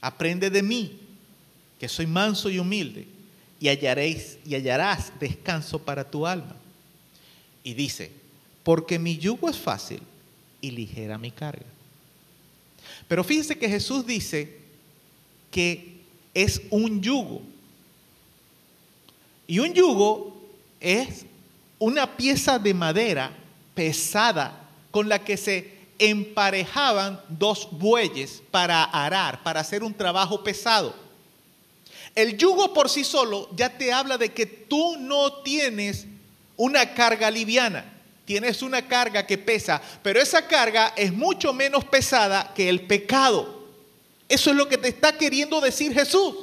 aprende de mí, que soy manso y humilde, y hallaréis y hallarás descanso para tu alma. Y dice, porque mi yugo es fácil y ligera mi carga. Pero fíjense que Jesús dice que es un yugo. Y un yugo es una pieza de madera pesada con la que se emparejaban dos bueyes para arar, para hacer un trabajo pesado. El yugo por sí solo ya te habla de que tú no tienes una carga liviana tienes una carga que pesa, pero esa carga es mucho menos pesada que el pecado. Eso es lo que te está queriendo decir Jesús.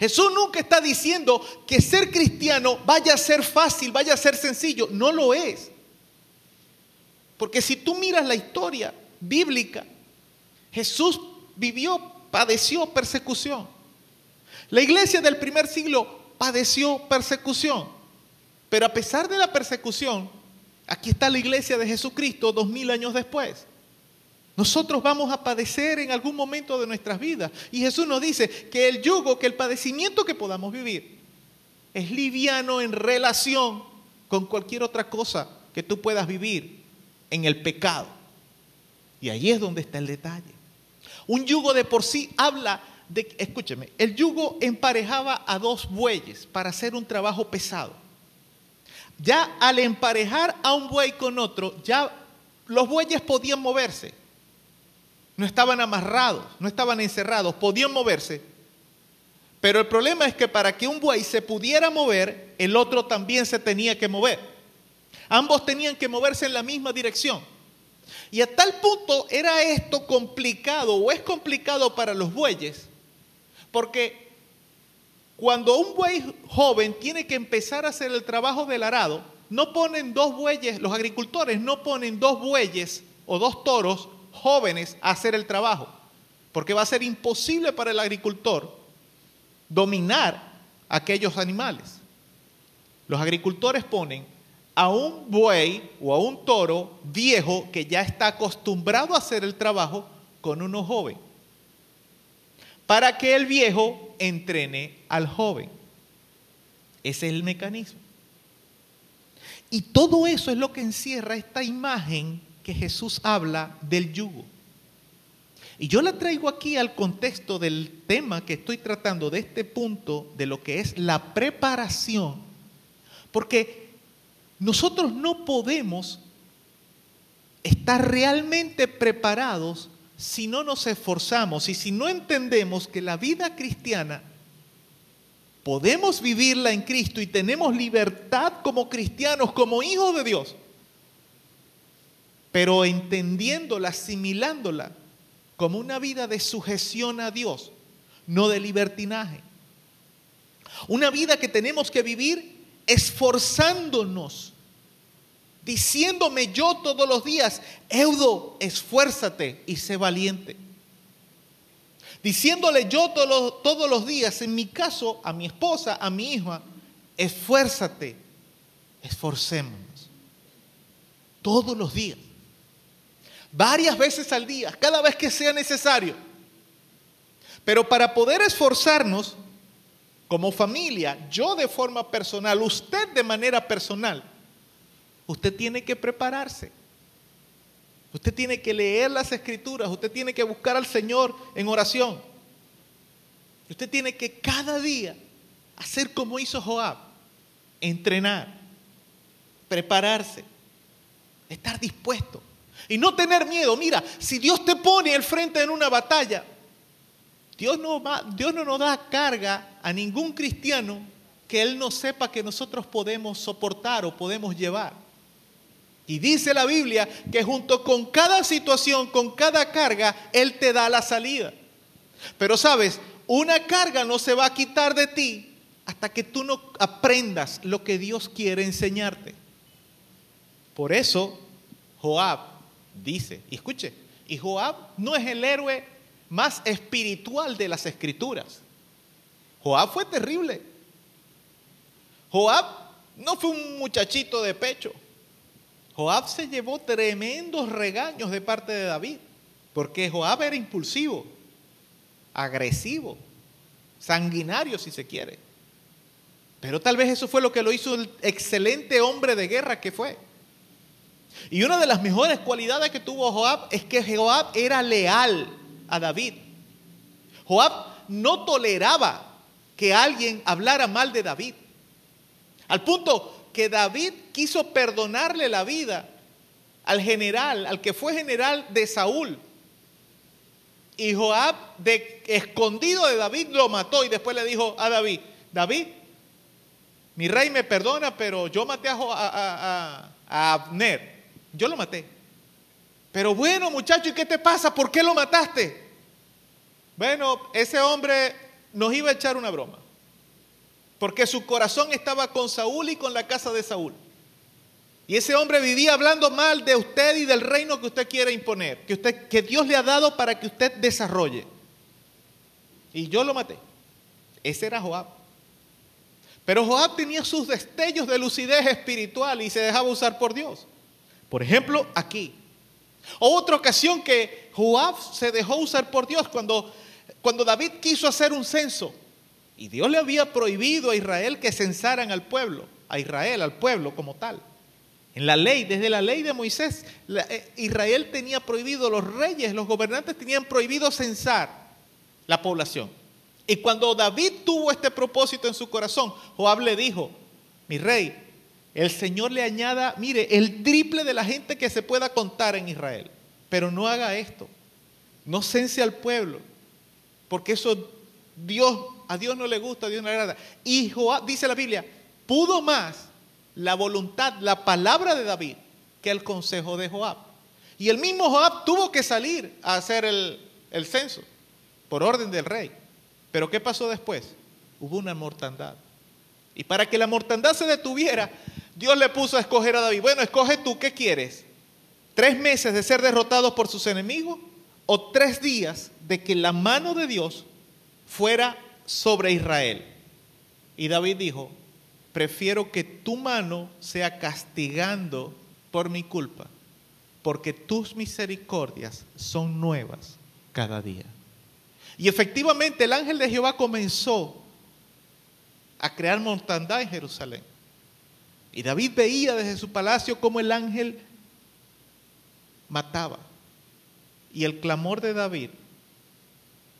Jesús nunca está diciendo que ser cristiano vaya a ser fácil, vaya a ser sencillo. No lo es. Porque si tú miras la historia bíblica, Jesús vivió, padeció persecución. La iglesia del primer siglo padeció persecución. Pero a pesar de la persecución, aquí está la iglesia de Jesucristo dos mil años después. Nosotros vamos a padecer en algún momento de nuestras vidas. Y Jesús nos dice que el yugo, que el padecimiento que podamos vivir, es liviano en relación con cualquier otra cosa que tú puedas vivir en el pecado. Y ahí es donde está el detalle. Un yugo de por sí habla de, escúcheme, el yugo emparejaba a dos bueyes para hacer un trabajo pesado. Ya al emparejar a un buey con otro, ya los bueyes podían moverse. No estaban amarrados, no estaban encerrados, podían moverse. Pero el problema es que para que un buey se pudiera mover, el otro también se tenía que mover. Ambos tenían que moverse en la misma dirección. Y a tal punto era esto complicado o es complicado para los bueyes, porque cuando un buey joven tiene que empezar a hacer el trabajo del arado, no ponen dos bueyes, los agricultores no ponen dos bueyes o dos toros jóvenes a hacer el trabajo, porque va a ser imposible para el agricultor dominar aquellos animales. Los agricultores ponen a un buey o a un toro viejo que ya está acostumbrado a hacer el trabajo con uno joven, para que el viejo entrene al joven. Ese es el mecanismo. Y todo eso es lo que encierra esta imagen que Jesús habla del yugo. Y yo la traigo aquí al contexto del tema que estoy tratando, de este punto, de lo que es la preparación, porque nosotros no podemos estar realmente preparados si no nos esforzamos y si no entendemos que la vida cristiana podemos vivirla en Cristo y tenemos libertad como cristianos, como hijos de Dios, pero entendiéndola, asimilándola como una vida de sujeción a Dios, no de libertinaje. Una vida que tenemos que vivir esforzándonos, diciéndome yo todos los días, Eudo, esfuérzate y sé valiente. Diciéndole yo todos, todos los días, en mi caso, a mi esposa, a mi hija, esfuérzate, esforcémonos. Todos los días varias veces al día, cada vez que sea necesario. Pero para poder esforzarnos como familia, yo de forma personal, usted de manera personal, usted tiene que prepararse. Usted tiene que leer las escrituras, usted tiene que buscar al Señor en oración. Usted tiene que cada día hacer como hizo Joab, entrenar, prepararse, estar dispuesto. Y no tener miedo. Mira, si Dios te pone al frente en una batalla, Dios no, Dios no nos da carga a ningún cristiano que Él no sepa que nosotros podemos soportar o podemos llevar. Y dice la Biblia que junto con cada situación, con cada carga, Él te da la salida. Pero sabes, una carga no se va a quitar de ti hasta que tú no aprendas lo que Dios quiere enseñarte. Por eso, Joab dice, y escuche, y Joab no es el héroe más espiritual de las escrituras. Joab fue terrible. Joab no fue un muchachito de pecho. Joab se llevó tremendos regaños de parte de David, porque Joab era impulsivo, agresivo, sanguinario si se quiere. Pero tal vez eso fue lo que lo hizo el excelente hombre de guerra que fue. Y una de las mejores cualidades que tuvo Joab es que Joab era leal a David. Joab no toleraba que alguien hablara mal de David. Al punto que David quiso perdonarle la vida al general, al que fue general de Saúl. Y Joab, de, escondido de David, lo mató y después le dijo a David, David, mi rey me perdona, pero yo maté a, a Abner. Yo lo maté. Pero bueno, muchacho, ¿y qué te pasa? ¿Por qué lo mataste? Bueno, ese hombre nos iba a echar una broma. Porque su corazón estaba con Saúl y con la casa de Saúl. Y ese hombre vivía hablando mal de usted y del reino que usted quiere imponer, que, usted, que Dios le ha dado para que usted desarrolle. Y yo lo maté. Ese era Joab. Pero Joab tenía sus destellos de lucidez espiritual y se dejaba usar por Dios. Por ejemplo, aquí. Otra ocasión que Joab se dejó usar por Dios cuando, cuando David quiso hacer un censo. Y Dios le había prohibido a Israel que censaran al pueblo, a Israel, al pueblo como tal. En la ley, desde la ley de Moisés, eh, Israel tenía prohibido, los reyes, los gobernantes tenían prohibido censar la población. Y cuando David tuvo este propósito en su corazón, Joab le dijo, mi rey, el Señor le añada, mire, el triple de la gente que se pueda contar en Israel. Pero no haga esto. No cense al pueblo. Porque eso Dios, a Dios no le gusta, a Dios no le agrada. Y Joab, dice la Biblia, pudo más la voluntad, la palabra de David que el consejo de Joab. Y el mismo Joab tuvo que salir a hacer el, el censo por orden del rey. Pero ¿qué pasó después? Hubo una mortandad. Y para que la mortandad se detuviera, Dios le puso a escoger a David. Bueno, escoge tú, ¿qué quieres? ¿Tres meses de ser derrotados por sus enemigos? ¿O tres días de que la mano de Dios fuera sobre Israel? Y David dijo, prefiero que tu mano sea castigando por mi culpa, porque tus misericordias son nuevas cada día. Y efectivamente el ángel de Jehová comenzó a crear mortandad en Jerusalén. Y David veía desde su palacio cómo el ángel mataba. Y el clamor de David,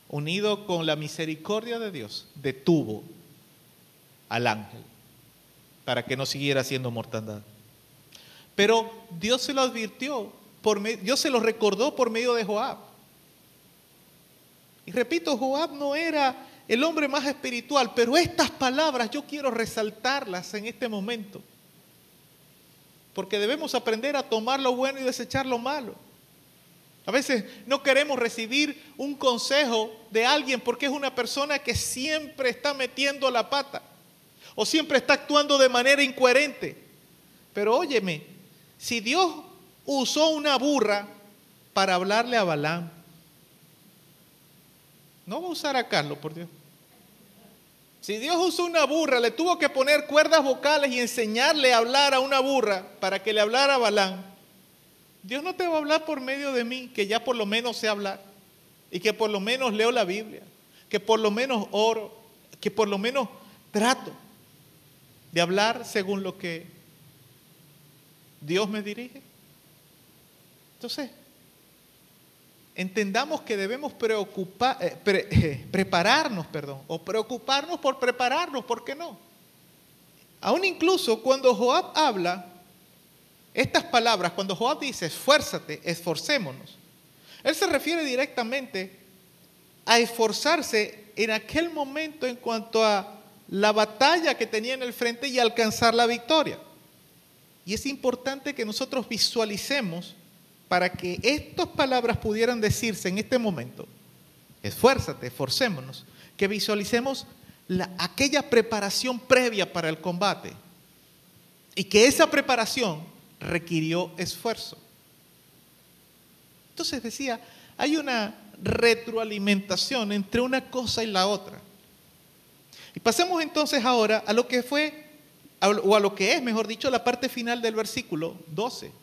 unido con la misericordia de Dios, detuvo al ángel para que no siguiera haciendo mortandad. Pero Dios se lo advirtió, por Dios se lo recordó por medio de Joab. Y repito, Joab no era el hombre más espiritual, pero estas palabras yo quiero resaltarlas en este momento. Porque debemos aprender a tomar lo bueno y desechar lo malo. A veces no queremos recibir un consejo de alguien porque es una persona que siempre está metiendo la pata o siempre está actuando de manera incoherente. Pero óyeme, si Dios usó una burra para hablarle a Balaam, no va a usar a Carlos, por Dios. Si Dios usó una burra, le tuvo que poner cuerdas vocales y enseñarle a hablar a una burra para que le hablara a Balán. Dios no te va a hablar por medio de mí, que ya por lo menos sé hablar y que por lo menos leo la Biblia, que por lo menos oro, que por lo menos trato de hablar según lo que Dios me dirige. Entonces, entendamos que debemos preocupar, eh, *laughs* eh, prepararnos, perdón, o preocuparnos por prepararnos, ¿por qué no? Aún incluso cuando Joab habla estas palabras, cuando Joab dice, esfuérzate, esforcémonos, él se refiere directamente a esforzarse en aquel momento en cuanto a la batalla que tenía en el frente y alcanzar la victoria. Y es importante que nosotros visualicemos para que estas palabras pudieran decirse en este momento, esfuérzate, esforcémonos, que visualicemos aquella preparación previa para el combate y que esa preparación requirió esfuerzo. Entonces decía, hay una retroalimentación entre una cosa y la otra. Y pasemos entonces ahora a lo que fue, o a lo que es, mejor dicho, la parte final del versículo 12.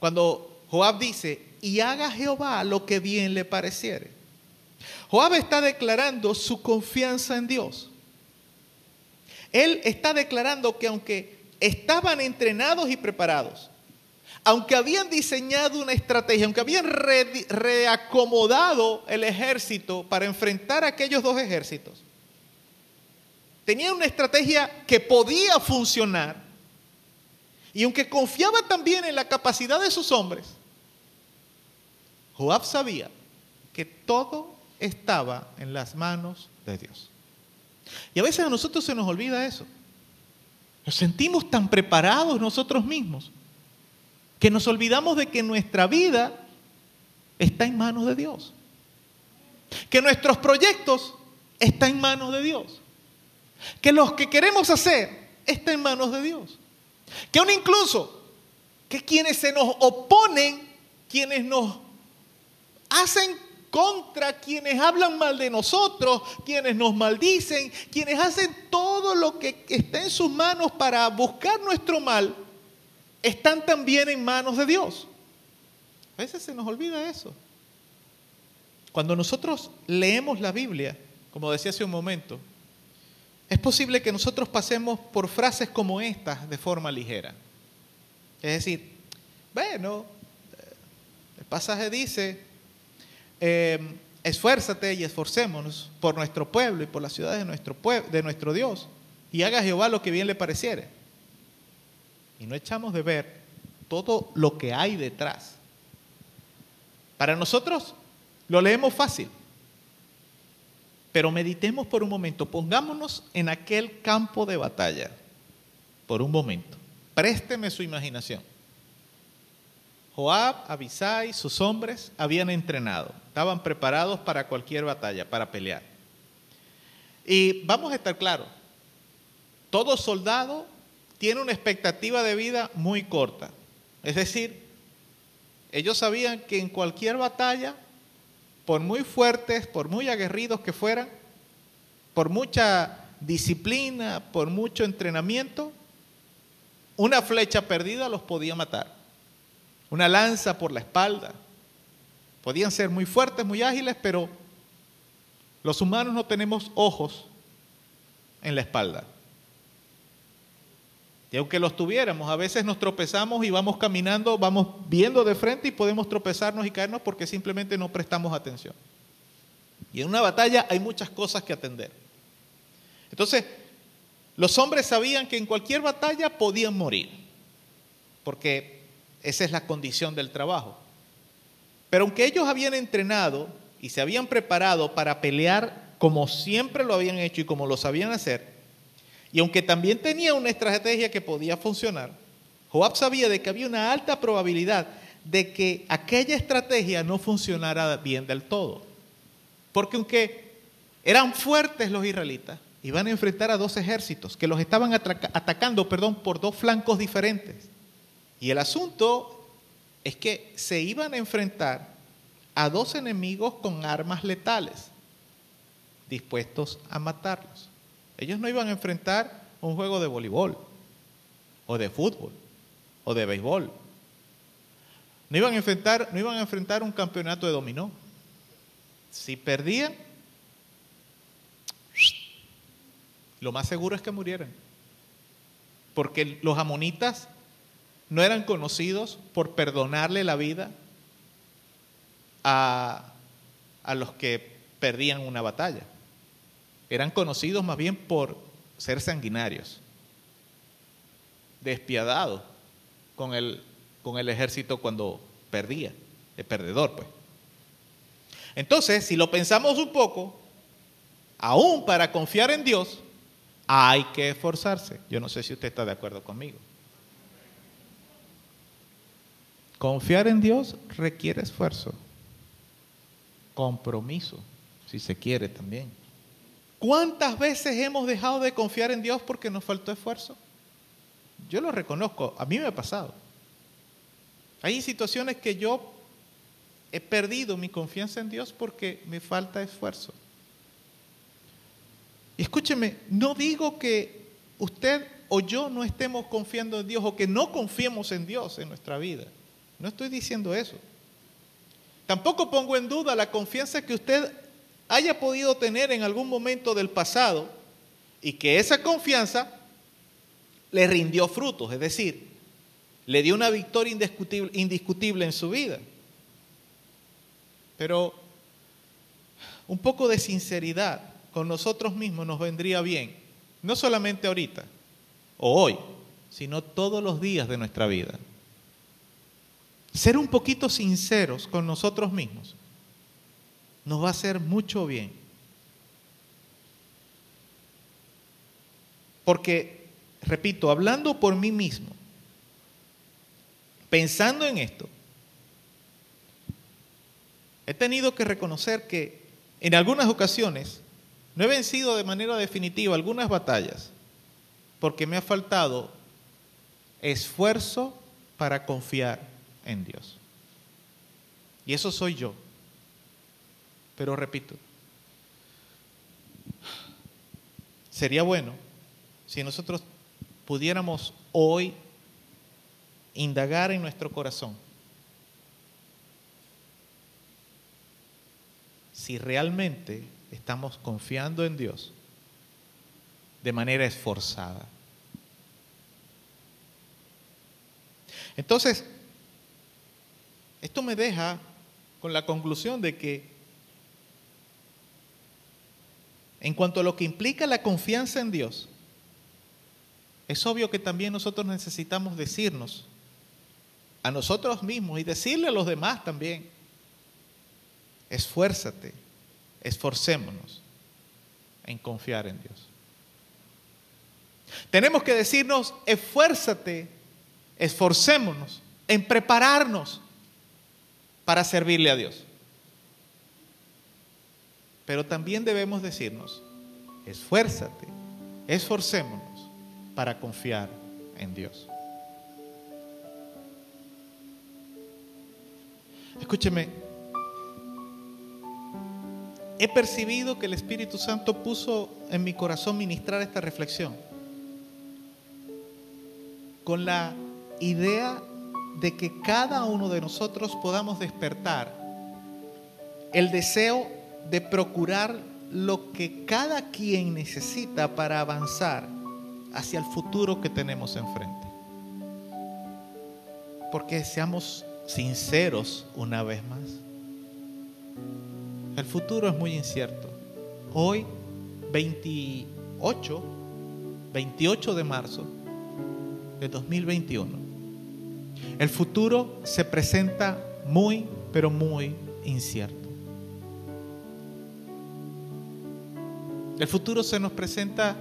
Cuando Joab dice, y haga Jehová lo que bien le pareciere. Joab está declarando su confianza en Dios. Él está declarando que aunque estaban entrenados y preparados, aunque habían diseñado una estrategia, aunque habían reacomodado el ejército para enfrentar a aquellos dos ejércitos, tenían una estrategia que podía funcionar, y aunque confiaba también en la capacidad de sus hombres, Joab sabía que todo estaba en las manos de Dios. Y a veces a nosotros se nos olvida eso. Nos sentimos tan preparados nosotros mismos que nos olvidamos de que nuestra vida está en manos de Dios. Que nuestros proyectos están en manos de Dios. Que los que queremos hacer están en manos de Dios. Que aún incluso que quienes se nos oponen, quienes nos hacen contra, quienes hablan mal de nosotros, quienes nos maldicen, quienes hacen todo lo que está en sus manos para buscar nuestro mal, están también en manos de Dios. A veces se nos olvida eso. Cuando nosotros leemos la Biblia, como decía hace un momento, es posible que nosotros pasemos por frases como estas de forma ligera. Es decir, bueno, el pasaje dice, eh, esfuérzate y esforcémonos por nuestro pueblo y por las ciudades de nuestro, de nuestro Dios, y haga Jehová lo que bien le pareciere. Y no echamos de ver todo lo que hay detrás. Para nosotros lo leemos fácil, pero meditemos por un momento, pongámonos en aquel campo de batalla, por un momento. Présteme su imaginación. Joab, Abisai, sus hombres habían entrenado, estaban preparados para cualquier batalla, para pelear. Y vamos a estar claros, todo soldado tiene una expectativa de vida muy corta. Es decir, ellos sabían que en cualquier batalla, por muy fuertes, por muy aguerridos que fueran, por mucha disciplina, por mucho entrenamiento, una flecha perdida los podía matar una lanza por la espalda. Podían ser muy fuertes, muy ágiles, pero los humanos no tenemos ojos en la espalda. Y aunque los tuviéramos, a veces nos tropezamos y vamos caminando, vamos viendo de frente y podemos tropezarnos y caernos porque simplemente no prestamos atención. Y en una batalla hay muchas cosas que atender. Entonces, los hombres sabían que en cualquier batalla podían morir, porque esa es la condición del trabajo. Pero aunque ellos habían entrenado y se habían preparado para pelear como siempre lo habían hecho y como lo sabían hacer, y aunque también tenía una estrategia que podía funcionar, Joab sabía de que había una alta probabilidad de que aquella estrategia no funcionara bien del todo. Porque aunque eran fuertes los israelitas, iban a enfrentar a dos ejércitos que los estaban atacando, perdón, por dos flancos diferentes. Y el asunto es que se iban a enfrentar a dos enemigos con armas letales, dispuestos a matarlos. Ellos no iban a enfrentar un juego de voleibol, o de fútbol, o de béisbol. No iban a enfrentar, no iban a enfrentar un campeonato de dominó. Si perdían, lo más seguro es que murieran. Porque los amonitas no eran conocidos por perdonarle la vida a, los que perdían una batalla. Eran conocidos más bien por ser sanguinarios, despiadados con el, con el ejército cuando perdía, el perdedor pues. Entonces, si lo pensamos un poco, aún para confiar en Dios, hay que esforzarse. Yo no sé si usted está de acuerdo conmigo. Confiar en Dios requiere esfuerzo, compromiso, si se quiere también. ¿Cuántas veces hemos dejado de confiar en Dios porque nos faltó esfuerzo? Yo lo reconozco, a mí me ha pasado. Hay situaciones que yo he perdido mi confianza en Dios porque me falta esfuerzo. Y escúcheme, no digo que usted o yo no estemos confiando en Dios o que no confiemos en Dios en nuestra vida. No estoy diciendo eso. Tampoco pongo en duda la confianza que usted haya podido tener en algún momento del pasado y que esa confianza le rindió frutos, es decir, le dio una victoria indiscutible, indiscutible en su vida. Pero un poco de sinceridad con nosotros mismos nos vendría bien, no solamente ahorita o hoy, sino todos los días de nuestra vida ser un poquito sinceros con nosotros mismos nos va a hacer mucho bien. Porque, repito, hablando por mí mismo, pensando en esto, he tenido que reconocer que en algunas ocasiones no he vencido de manera definitiva algunas batallas porque me ha faltado esfuerzo para confiar en Dios. Y eso soy yo. Pero repito, sería bueno si nosotros pudiéramos hoy indagar en nuestro corazón si realmente estamos confiando en Dios de manera esforzada. Entonces, esto me deja con la conclusión de que en cuanto a lo que implica la confianza en Dios, es obvio que también nosotros necesitamos decirnos a nosotros mismos y decirle a los demás también, esfuérzate, esforcémonos en confiar en Dios. Tenemos que decirnos, esfuérzate, esforcémonos en prepararnos para servirle a Dios. Pero también debemos decirnos, esfuérzate, esforcémonos para confiar en Dios. Escúcheme, he percibido que el Espíritu Santo puso en mi corazón ministrar esta reflexión con la idea de que cada uno de nosotros podamos despertar el deseo de procurar lo que cada quien necesita para avanzar hacia el futuro que tenemos enfrente. Porque seamos sinceros una vez más. El futuro es muy incierto. Hoy, 28, 28 de marzo de 2021, el futuro se presenta muy, pero muy incierto. El futuro se nos presenta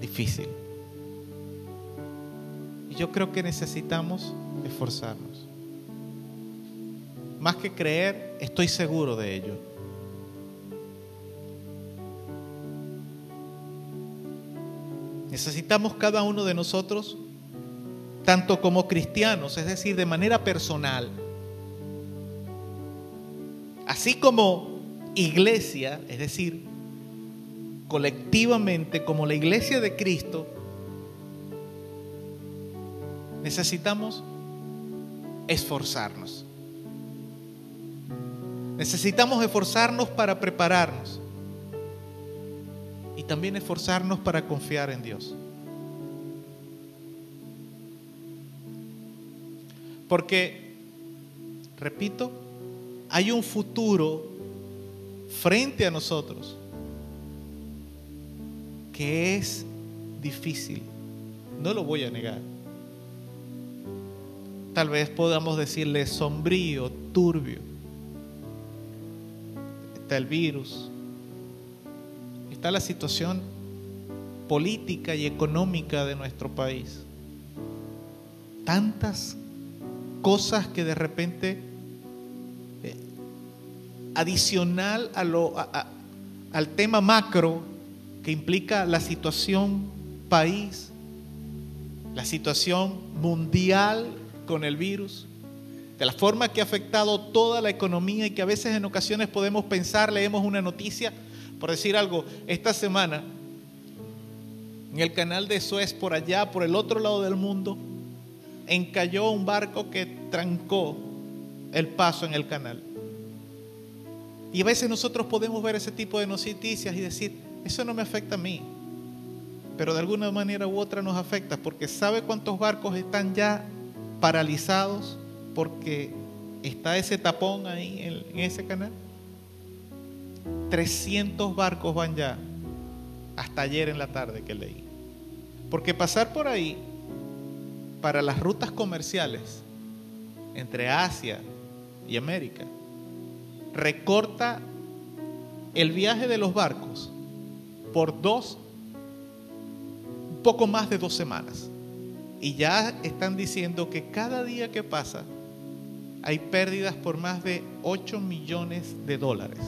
difícil. Y yo creo que necesitamos esforzarnos. Más que creer, estoy seguro de ello. Necesitamos cada uno de nosotros, tanto como cristianos, es decir, de manera personal, así como iglesia, es decir, colectivamente, como la iglesia de Cristo, necesitamos esforzarnos. Necesitamos esforzarnos para prepararnos y también esforzarnos para confiar en Dios. Porque, repito, hay un futuro frente a nosotros que es difícil, no lo voy a negar. Tal vez podamos decirle sombrío, turbio. Está el virus, está la situación política y económica de nuestro país. Tantas cosas que de repente, adicional al tema macro que implica la situación país, la situación mundial con el virus, de la forma que ha afectado toda la economía y que a veces en ocasiones podemos pensar, leemos una noticia, por decir algo, esta semana en el canal de Suez por allá, por el otro lado del mundo, encalló un barco que trancó el paso en el canal. Y a veces nosotros podemos ver ese tipo de noticias y decir, eso no me afecta a mí, pero de alguna manera u otra nos afecta, porque ¿sabe cuántos barcos están ya paralizados porque está ese tapón ahí en, ese canal. 300 barcos van ya, hasta ayer en la tarde que leí. Porque pasar por ahí, para las rutas comerciales entre Asia y América, recorta el viaje de los barcos por dos, un poco más de dos semanas. Y ya están diciendo que cada día que pasa hay pérdidas por más de 8 millones de dólares.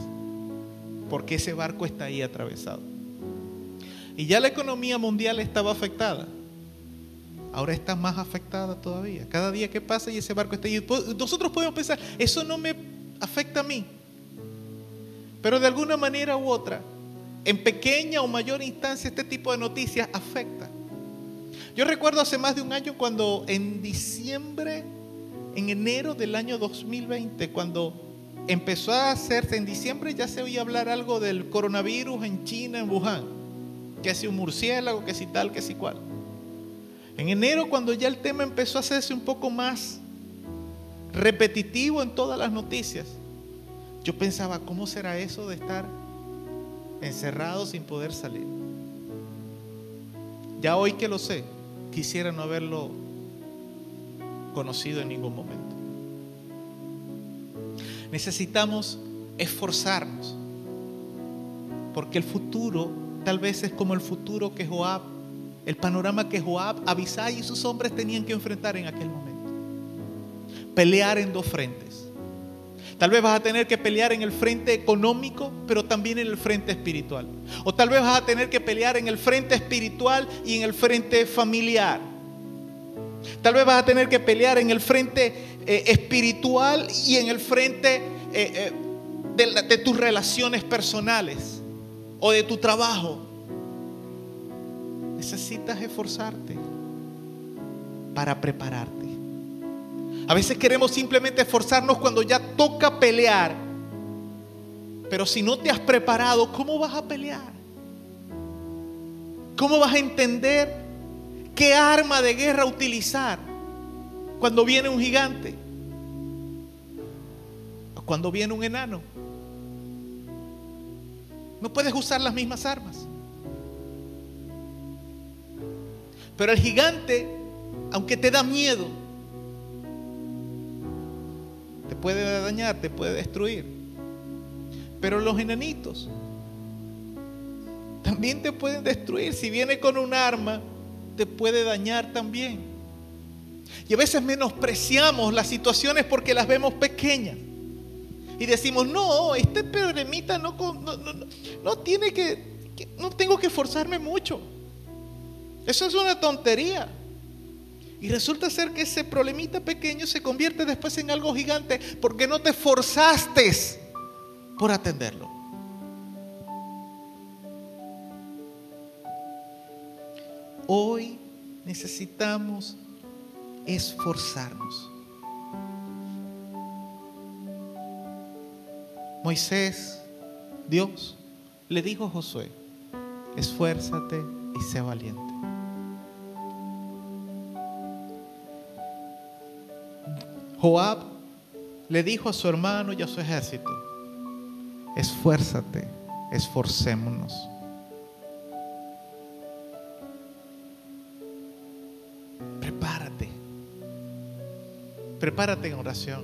Porque ese barco está ahí atravesado. Y ya la economía mundial estaba afectada. Ahora está más afectada todavía. Cada día que pasa y ese barco está ahí. Nosotros podemos pensar, eso no me afecta a mí. Pero de alguna manera u otra, en pequeña o mayor instancia, este tipo de noticias afecta. Yo recuerdo hace más de un año cuando en diciembre en enero del año 2020, cuando empezó a hacerse, en diciembre ya se oía hablar algo del coronavirus en China, en Wuhan, que si un murciélago, que si tal, que si cual. En enero, cuando ya el tema empezó a hacerse un poco más repetitivo en todas las noticias, yo pensaba, ¿cómo será eso de estar encerrado sin poder salir? Ya hoy que lo sé, quisiera no haberlo conocido en ningún momento. Necesitamos esforzarnos, porque el futuro tal vez es como el futuro que Joab, el panorama que Joab, Abisai y sus hombres tenían que enfrentar en aquel momento. Pelear en dos frentes. Tal vez vas a tener que pelear en el frente económico, pero también en el frente espiritual. O tal vez vas a tener que pelear en el frente espiritual y en el frente familiar. Tal vez vas a tener que pelear en el frente eh, espiritual y en el frente eh, eh, de, de tus relaciones personales o de tu trabajo. Necesitas esforzarte para prepararte. A veces queremos simplemente esforzarnos cuando ya toca pelear. Pero si no te has preparado, ¿cómo vas a pelear? ¿Cómo vas a entender qué arma de guerra utilizar cuando viene un gigante? O cuando viene un enano. No puedes usar las mismas armas. Pero el gigante, aunque te da miedo, te puede dañar, te puede destruir. Pero los enanitos también te pueden destruir. Si viene con un arma, te puede dañar también. Y a veces menospreciamos las situaciones porque las vemos pequeñas. Y decimos, no, este problemita no, tiene que, no tengo que esforzarme mucho. Eso es una tontería. Y resulta ser que ese problemita pequeño se convierte después en algo gigante porque no te forzaste por atenderlo. Hoy necesitamos esforzarnos. Moisés, Dios, le dijo a Josué, esfuérzate y sé valiente. Joab le dijo a su hermano y a su ejército, esfuérzate, esforcémonos. Prepárate. Prepárate en oración.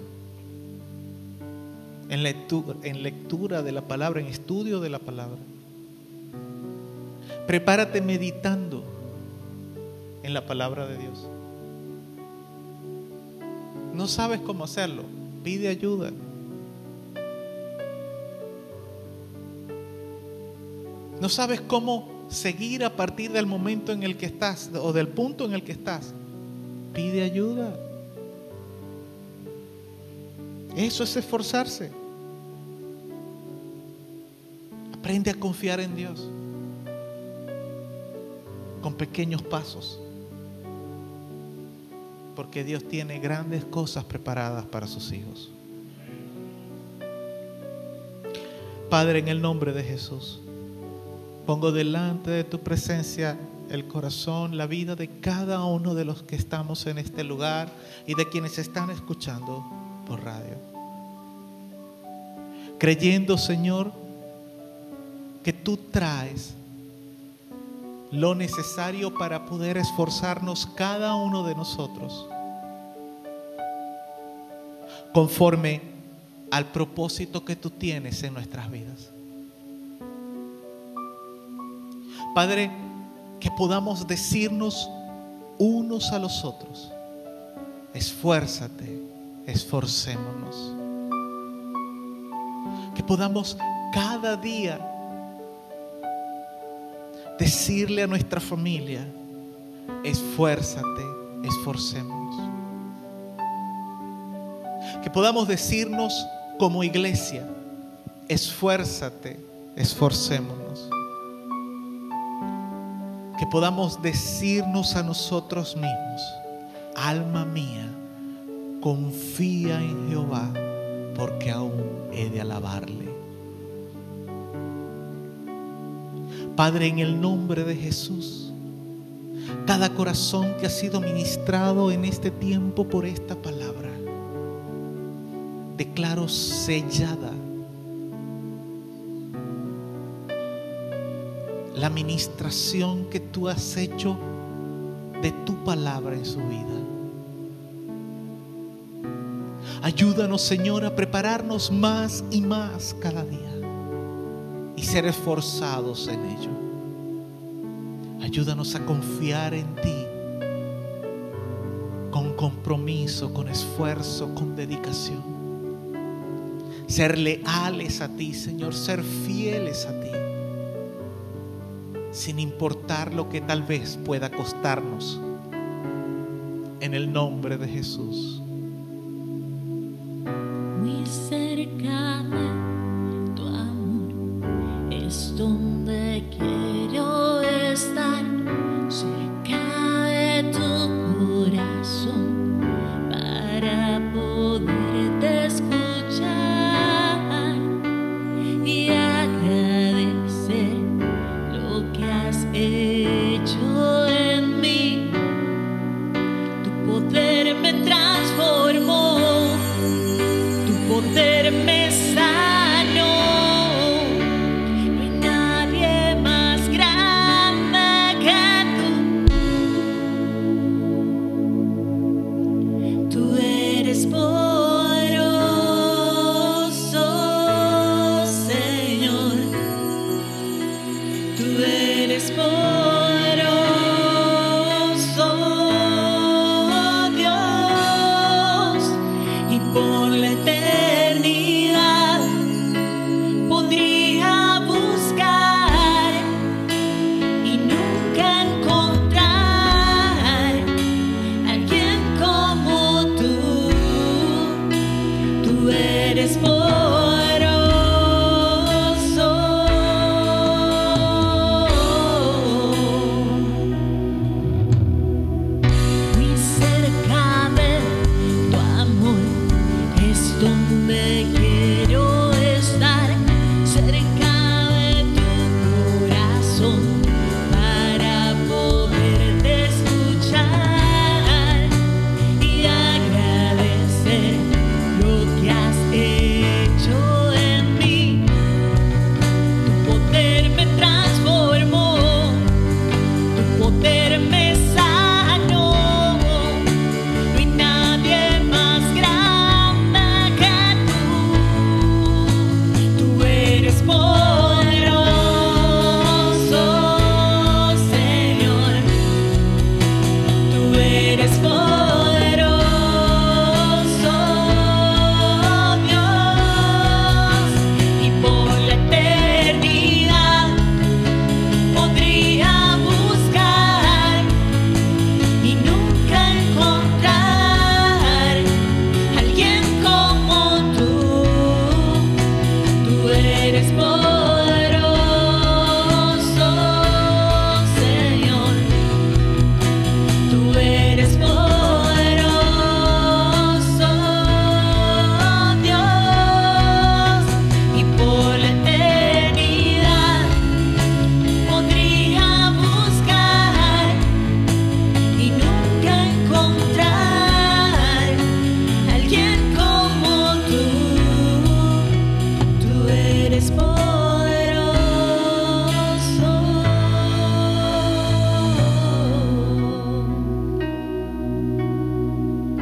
En lectura, de la palabra, en estudio de la palabra. Prepárate meditando en la palabra de Dios. No sabes cómo hacerlo, pide ayuda. No sabes cómo seguir a partir del momento en el que estás o del punto en el que estás. Pide ayuda. Eso es esforzarse. Aprende a confiar en Dios con pequeños pasos. Porque Dios tiene grandes cosas preparadas para sus hijos. Padre, en el nombre de Jesús, pongo delante de tu presencia el corazón, la vida de cada uno de los que estamos en este lugar y de quienes están escuchando por radio. Creyendo, Señor, que tú traes lo necesario para poder esforzarnos cada uno de nosotros conforme al propósito que tú tienes en nuestras vidas. Padre, que podamos decirnos unos a los otros, esfuérzate, esforcémonos. Que podamos cada día decirle a nuestra familia, esfuérzate, esforcémonos. Que podamos decirnos como iglesia, esfuérzate, esforcémonos. Que podamos decirnos a nosotros mismos, alma mía, confía en Jehová, porque aún he de alabarle. Padre, en el nombre de Jesús, cada corazón que ha sido ministrado en este tiempo por esta palabra, declaro sellada la ministración que tú has hecho de tu palabra en su vida. Ayúdanos, Señor, a prepararnos más y más cada día ser esforzados en ello. Ayúdanos a confiar en ti con compromiso, con esfuerzo, con dedicación. Ser leales a ti, Señor, ser fieles a ti, sin importar lo que tal vez pueda costarnos. En el nombre de Jesús.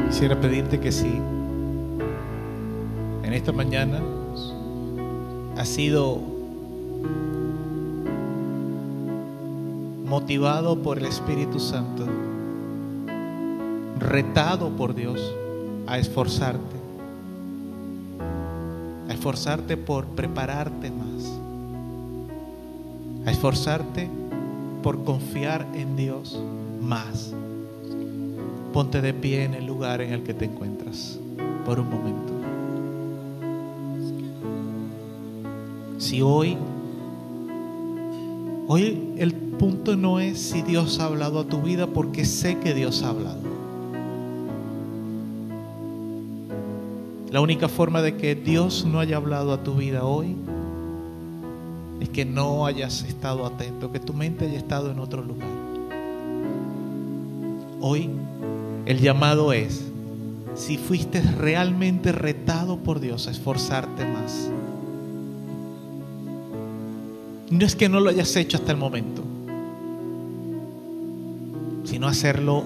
Quisiera pedirte que si en esta mañana has sido motivado por el Espíritu Santo, retado por Dios a esforzarte, a esforzarte por prepararte más, a esforzarte por confiar en Dios más. Ponte de pie en el lugar en el que te encuentras por un momento. Si hoy, hoy el punto no es si Dios ha hablado a tu vida, porque sé que Dios ha hablado. La única forma de que Dios no haya hablado a tu vida hoy es que no hayas estado atento, que tu mente haya estado en otro lugar. Hoy el llamado es, si fuiste realmente retado por Dios, a esforzarte más. No es que no lo hayas hecho hasta el momento, sino hacerlo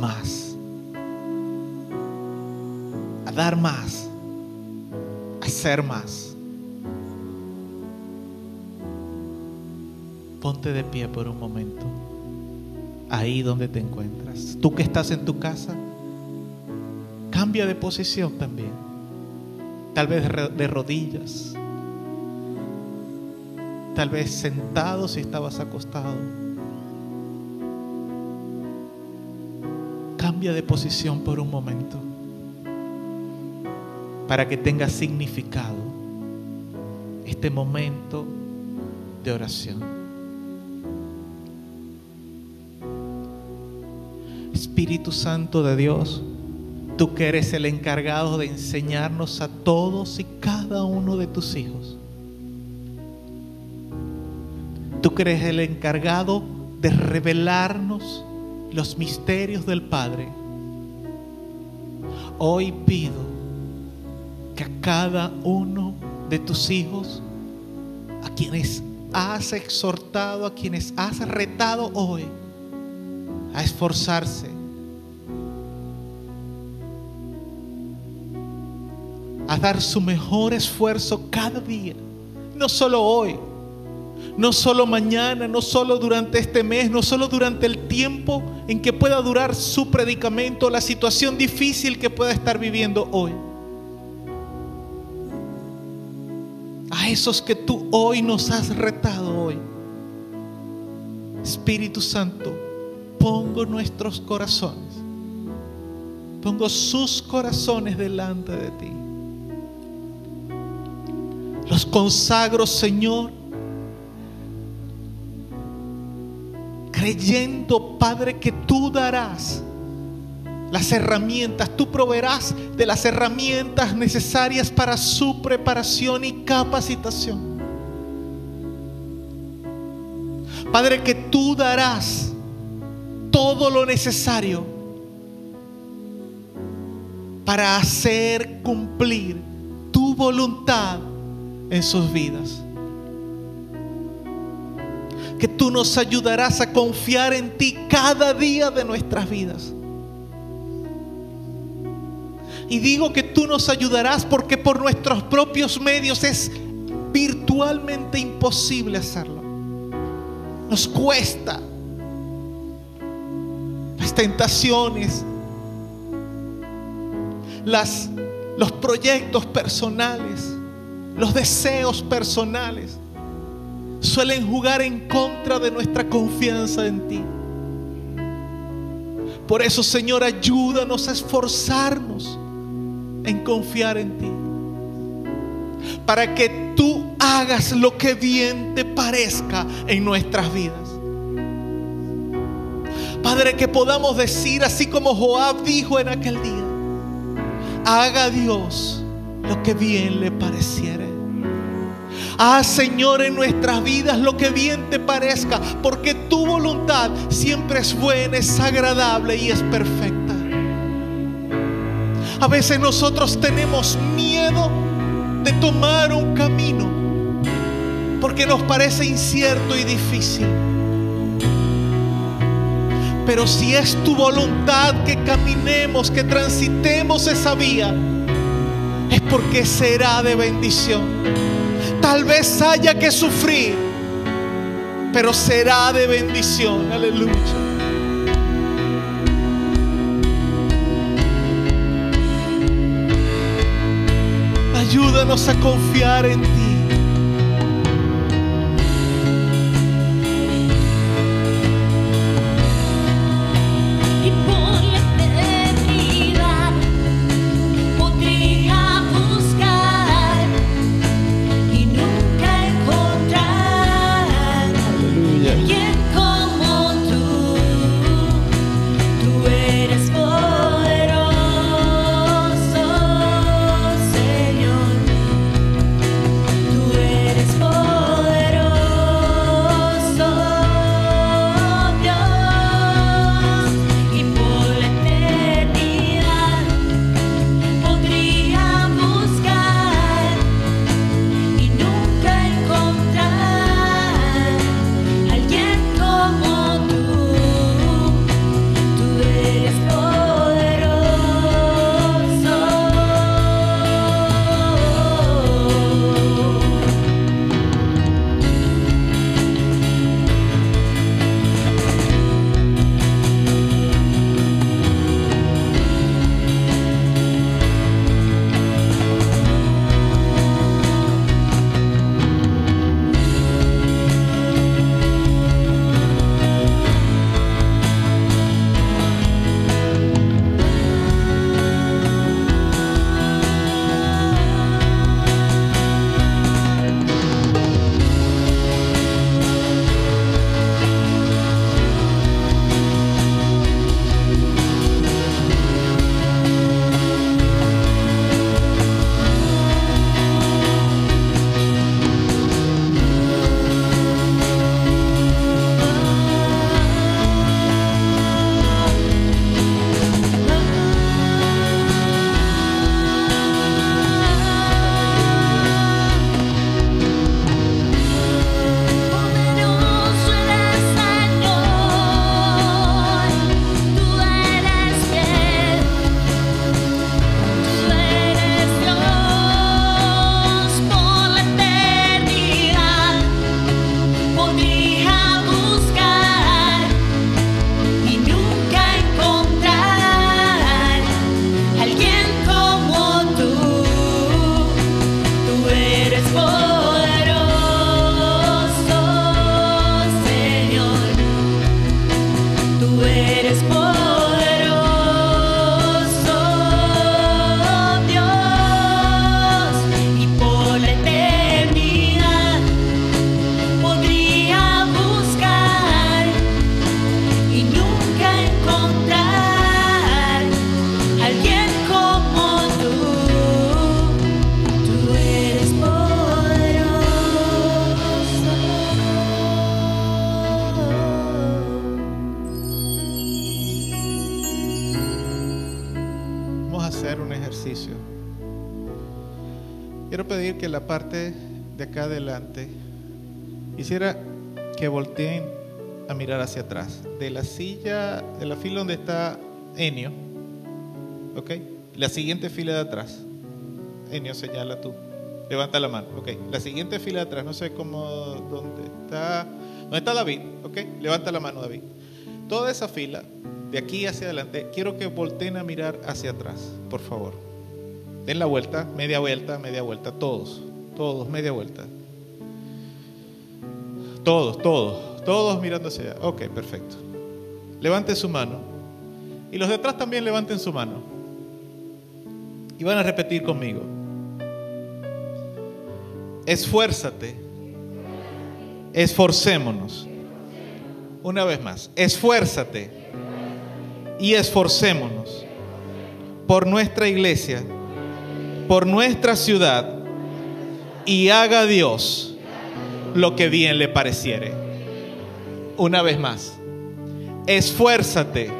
más. A dar más. A hacer más. Ponte de pie por un momento. Ahí donde te encuentras. Tú que estás en tu casa, cambia de posición también. Tal vez de rodillas. Tal vez sentado si estabas acostado. Cambia de posición por un momento para que tenga significado este momento de oración. Espíritu Santo de Dios, tú que eres el encargado de enseñarnos a todos y cada uno de tus hijos. Tú que eres el encargado de revelarnos los misterios del Padre. Hoy pido que a cada uno de tus hijos, a quienes has exhortado, a quienes has retado hoy, a esforzarse, a dar su mejor esfuerzo cada día, no solo hoy, no solo mañana, no solo durante este mes, no solo durante el tiempo en que pueda durar su predicamento, la situación difícil que pueda estar viviendo hoy. A esos que tú hoy nos has retado hoy. Espíritu Santo, pongo nuestros corazones, pongo sus corazones delante de ti. Los consagro, Señor, creyendo, Padre, que tú darás las herramientas, tú proveerás de las herramientas necesarias para su preparación y capacitación. Padre, que tú darás todo lo necesario para hacer cumplir tu voluntad en sus vidas. Que tú nos ayudarás a confiar en ti cada día de nuestras vidas. Y digo que tú nos ayudarás porque por nuestros propios medios es virtualmente imposible hacerlo. Nos cuesta las tentaciones, las, los proyectos personales los deseos personales suelen jugar en contra de nuestra confianza en ti. Por eso, Señor, ayúdanos a esforzarnos en confiar en ti. Para que tú hagas lo que bien te parezca en nuestras vidas. Padre, que podamos decir, así como Joab dijo en aquel día, haga Dios lo que bien le pareciere. Ah, Señor, en nuestras vidas lo que bien te parezca, porque tu voluntad siempre es buena, es agradable y es perfecta. A veces nosotros tenemos miedo de tomar un camino porque nos parece incierto y difícil. Pero si es tu voluntad que caminemos, que transitemos esa vía, es porque será de bendición. Tal vez haya que sufrir, pero será de bendición. Aleluya. Ayúdanos a confiar en ti. Hacia atrás. De la silla, de la fila donde está Enio, ¿ok? La siguiente fila de atrás. Enio, señala tú. Levanta la mano, ok. La siguiente fila de atrás, no sé cómo, dónde está. ¿Dónde está David? Ok, levanta la mano, David. Toda esa fila, de aquí hacia adelante, quiero que volteen a mirar hacia atrás, por favor. Den la vuelta, media vuelta, media vuelta, todos, todos, media vuelta. Todos, todos, todos mirando hacia allá. Ok, perfecto. Levanten su mano. Y los de atrás también levanten su mano. Y van a repetir conmigo. Esfuérzate. Esforcémonos. Una vez más. Esfuérzate. Y esforcémonos por nuestra iglesia, por nuestra ciudad. Y haga Dios lo que bien le pareciere. Una vez más. Esfuérzate.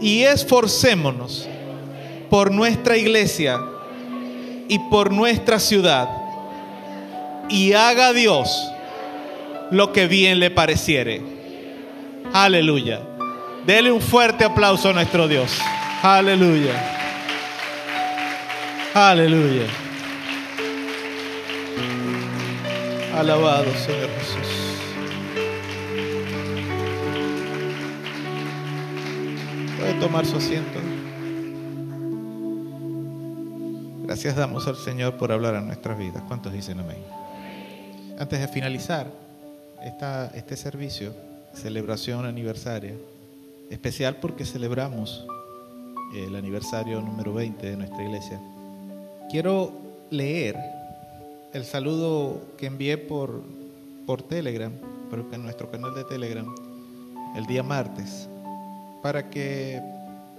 Y esforcémonos por nuestra iglesia y por nuestra ciudad. Y haga Dios lo que bien le pareciere. Aleluya. Dele un fuerte aplauso a nuestro Dios. Aleluya. Aleluya. Alabado Señor Jesús. Tomar su asiento. Gracias damos al Señor por hablar a nuestras vidas. ¿Cuántos dicen amén? Antes de finalizar esta, este servicio, celebración aniversaria, especial porque celebramos el aniversario número 20 de nuestra iglesia, quiero leer el saludo que envié por, por Telegram, por nuestro canal de Telegram, el día martes, para que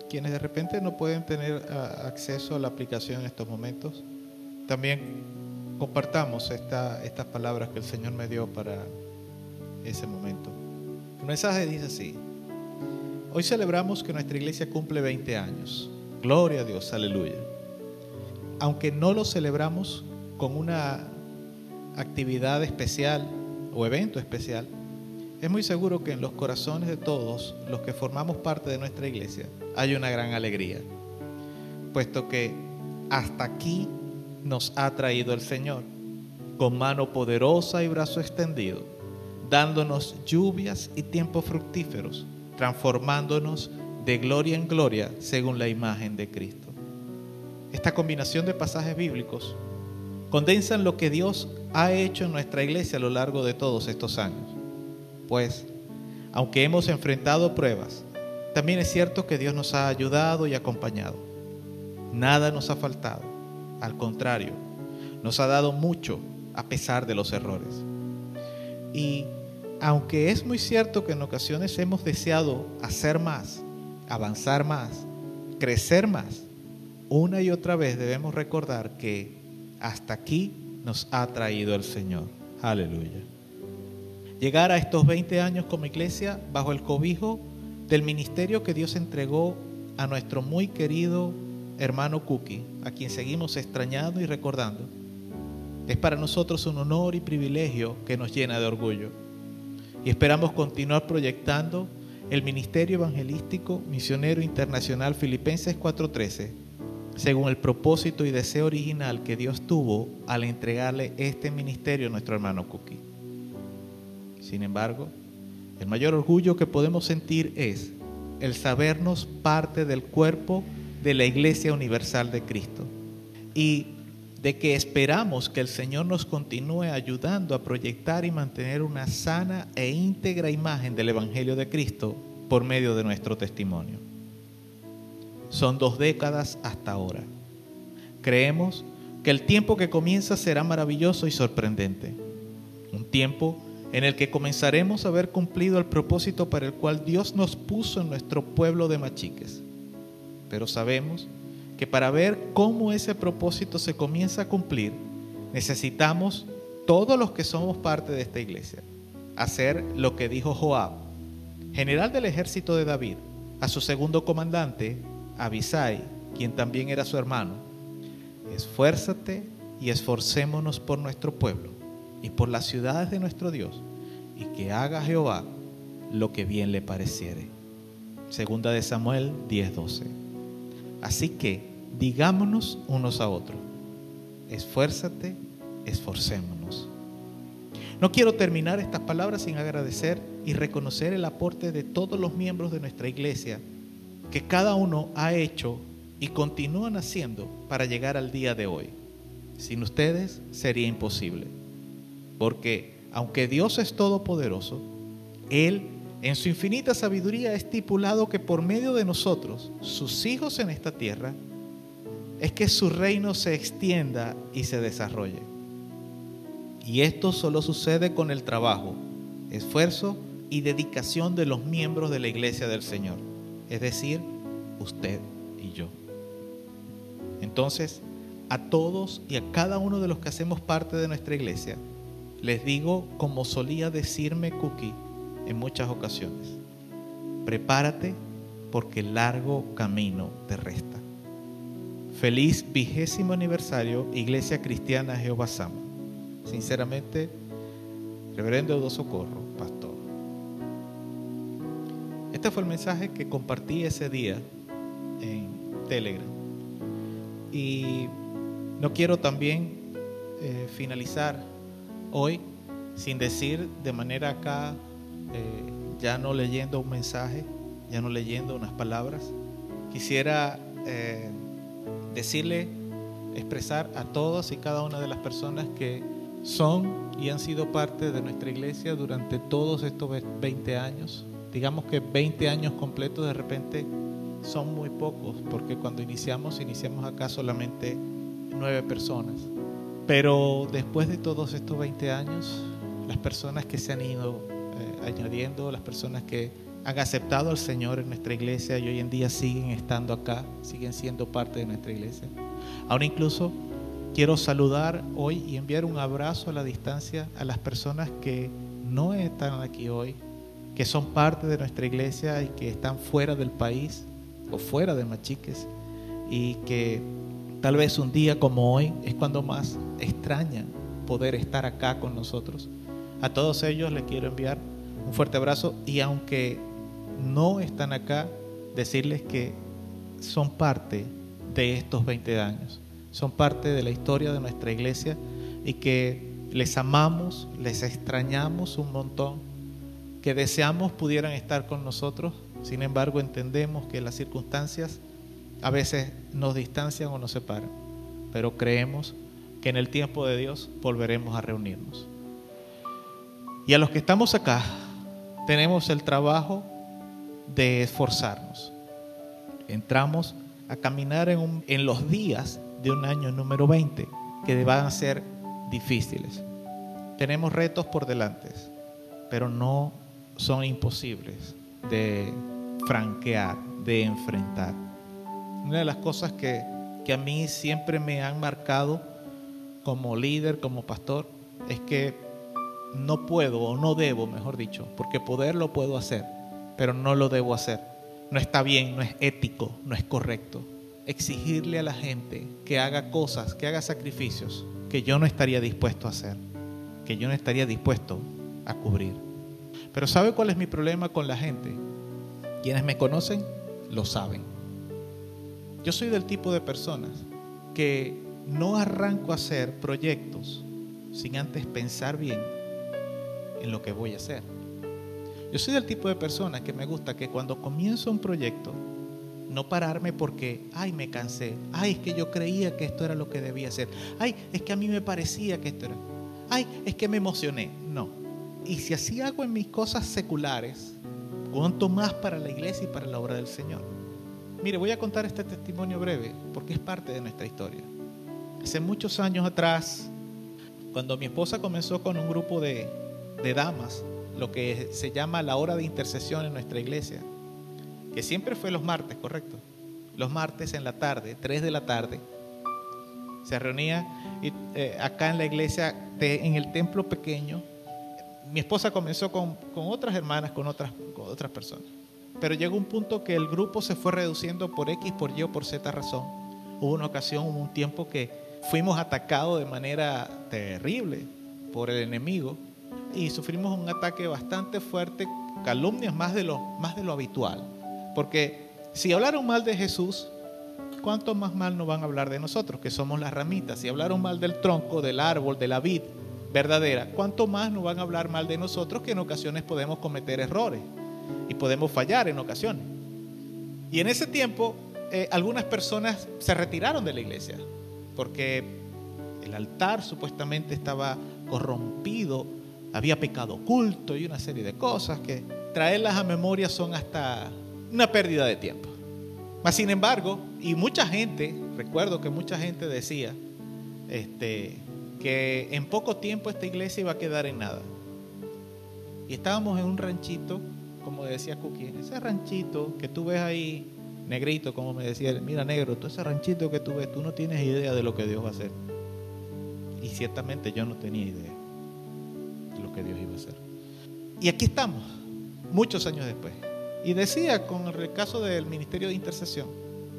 quienes de repente no pueden tener acceso a la aplicación en estos momentos, también compartamos esta, estas palabras que el Señor me dio para ese momento. El mensaje dice así, hoy celebramos que nuestra iglesia cumple 20 años. Gloria a Dios, aleluya. Aunque no lo celebramos con una actividad especial o evento especial, es muy seguro que en los corazones de todos los que formamos parte de nuestra iglesia hay una gran alegría, puesto que hasta aquí nos ha traído el Señor, con mano poderosa y brazo extendido, dándonos lluvias y tiempos fructíferos, transformándonos de gloria en gloria según la imagen de Cristo. Esta combinación de pasajes bíblicos condensan lo que Dios ha hecho en nuestra iglesia a lo largo de todos estos años pues, aunque hemos enfrentado pruebas, también es cierto que Dios nos ha ayudado y acompañado. Nada nos ha faltado. Al contrario, nos ha dado mucho a pesar de los errores. Y aunque es muy cierto que en ocasiones hemos deseado hacer más, avanzar más, crecer más, una y otra vez debemos recordar que hasta aquí nos ha traído el Señor. Aleluya llegar a estos 20 años como iglesia bajo el cobijo del ministerio que Dios entregó a nuestro muy querido hermano Cookie, a quien seguimos extrañando y recordando. Es para nosotros un honor y privilegio que nos llena de orgullo. Y esperamos continuar proyectando el Ministerio Evangelístico Misionero Internacional Filipenses 4:13, según el propósito y deseo original que Dios tuvo al entregarle este ministerio a nuestro hermano Cookie. Sin embargo, el mayor orgullo que podemos sentir es el sabernos parte del cuerpo de la Iglesia Universal de Cristo y de que esperamos que el Señor nos continúe ayudando a proyectar y mantener una sana e íntegra imagen del Evangelio de Cristo por medio de nuestro testimonio. Son dos décadas hasta ahora. Creemos que el tiempo que comienza será maravilloso y sorprendente. Un tiempo en el que comenzaremos a ver cumplido el propósito para el cual Dios nos puso en nuestro pueblo de Machiques. Pero sabemos que para ver cómo ese propósito se comienza a cumplir, necesitamos todos los que somos parte de esta iglesia hacer lo que dijo Joab, general del ejército de David, a su segundo comandante, Abisai, quien también era su hermano, esfuérzate y esforcémonos por nuestro pueblo y por las ciudades de nuestro Dios, y que haga Jehová lo que bien le pareciere. Segunda de Samuel 10:12. Así que digámonos unos a otros, esfuérzate, esforcémonos. No quiero terminar estas palabras sin agradecer y reconocer el aporte de todos los miembros de nuestra iglesia que cada uno ha hecho y continúan haciendo para llegar al día de hoy. Sin ustedes sería imposible, porque aunque Dios es todopoderoso, Él en su infinita sabiduría ha estipulado que por medio de nosotros, sus hijos en esta tierra, es que su reino se extienda y se desarrolle. Y esto solo sucede con el trabajo, esfuerzo y dedicación de los miembros de la iglesia del Señor, es decir, usted y yo. Entonces, a todos y a cada uno de los que hacemos parte de nuestra iglesia, les digo como solía decirme Cookie en muchas ocasiones, prepárate porque el largo camino te resta. Feliz vigésimo aniversario, Iglesia Cristiana Jehová Sama. Sinceramente, Reverendo Edo Socorro, pastor. Este fue el mensaje que compartí ese día en Telegram. Y no quiero también eh, finalizar hoy sin decir de manera acá, eh, ya no leyendo un mensaje, ya no leyendo unas palabras. Quisiera eh, decirle, expresar a todas y cada una de las personas que son y han sido parte de nuestra iglesia durante todos estos 20 años. Digamos que 20 años completos de repente son muy pocos, porque cuando iniciamos, iniciamos acá solamente nueve personas. Pero después de todos estos 20 años, las personas que se han ido eh, añadiendo, las personas que han aceptado al Señor en nuestra iglesia y hoy en día siguen estando acá, siguen siendo parte de nuestra iglesia. Ahora incluso quiero saludar hoy y enviar un abrazo a la distancia a las personas que no están aquí hoy, que son parte de nuestra iglesia y que están fuera del país o fuera de Machiques y que tal vez un día como hoy es cuando más extraña poder estar acá con nosotros. A todos ellos les quiero enviar un fuerte abrazo y aunque no están acá, decirles que son parte de estos 20 años, son parte de la historia de nuestra iglesia y que les amamos, les extrañamos un montón, que deseamos pudieran estar con nosotros, sin embargo entendemos que las circunstancias a veces nos distancian o nos separan, pero creemos que en el tiempo de Dios volveremos a reunirnos. Y a los que estamos acá, tenemos el trabajo de esforzarnos. Entramos a caminar en, los días de un año número 20 que van a ser difíciles. Tenemos retos por delante, pero no son imposibles de franquear, de enfrentar. Una de las cosas que, que a mí siempre me han marcado como líder, como pastor, es que no puedo o no debo, mejor dicho, porque poder lo puedo hacer, pero no lo debo hacer. No está bien, no es ético, no es correcto. Exigirle a la gente que haga cosas, que haga sacrificios que yo no estaría dispuesto a hacer, que yo no estaría dispuesto a cubrir. Pero ¿sabe cuál es mi problema con la gente? Quienes me conocen lo saben. Yo soy del tipo de personas que no arranco a hacer proyectos sin antes pensar bien en lo que voy a hacer. Yo soy del tipo de persona que me gusta que cuando comienzo un proyecto, no pararme porque, ay, me cansé, ay, es que yo creía que esto era lo que debía hacer, ay, es que a mí me parecía que esto era, ay, es que me emocioné. No. Y si así hago en mis cosas seculares, cuanto más para la iglesia y para la obra del Señor. Mire, voy a contar este testimonio breve porque es parte de nuestra historia. Hace muchos años atrás, cuando mi esposa comenzó con un grupo de, de damas, lo que se llama la hora de intercesión en nuestra iglesia, que siempre fue los martes, correcto. Los martes en la tarde, 3 de la tarde, se reunía eh, acá en la iglesia, en el templo pequeño. Mi esposa comenzó con, con otras hermanas, con otras, con otras personas. Pero llegó un punto que el grupo se fue reduciendo por X, por Y o por Z razón. Hubo una ocasión, hubo un tiempo que fuimos atacados de manera terrible por el enemigo y sufrimos un ataque bastante fuerte, calumnias más de lo, más de lo habitual. Porque si hablaron mal de Jesús, ¿cuánto más mal nos van a hablar de nosotros, que somos las ramitas? Si hablaron mal del tronco, del árbol, de la vid verdadera, ¿cuánto más nos van a hablar mal de nosotros que en ocasiones podemos cometer errores y podemos fallar en ocasiones? Y en ese tiempo, eh, algunas personas se retiraron de la iglesia porque el altar supuestamente estaba corrompido, había pecado oculto y una serie de cosas que traerlas a memoria son hasta una pérdida de tiempo. Mas sin embargo, y mucha gente, recuerdo que mucha gente decía este, que en poco tiempo esta iglesia iba a quedar en nada. Y estábamos en un ranchito, como decía Cookie, ese ranchito que tú ves ahí, negrito, como me decía, mira negro, todo ese ranchito que tú ves, tú no tienes idea de lo que Dios va a hacer. Y ciertamente yo no tenía idea de lo que Dios iba a hacer. Y aquí estamos, muchos años después. Y decía con el caso del ministerio de intercesión,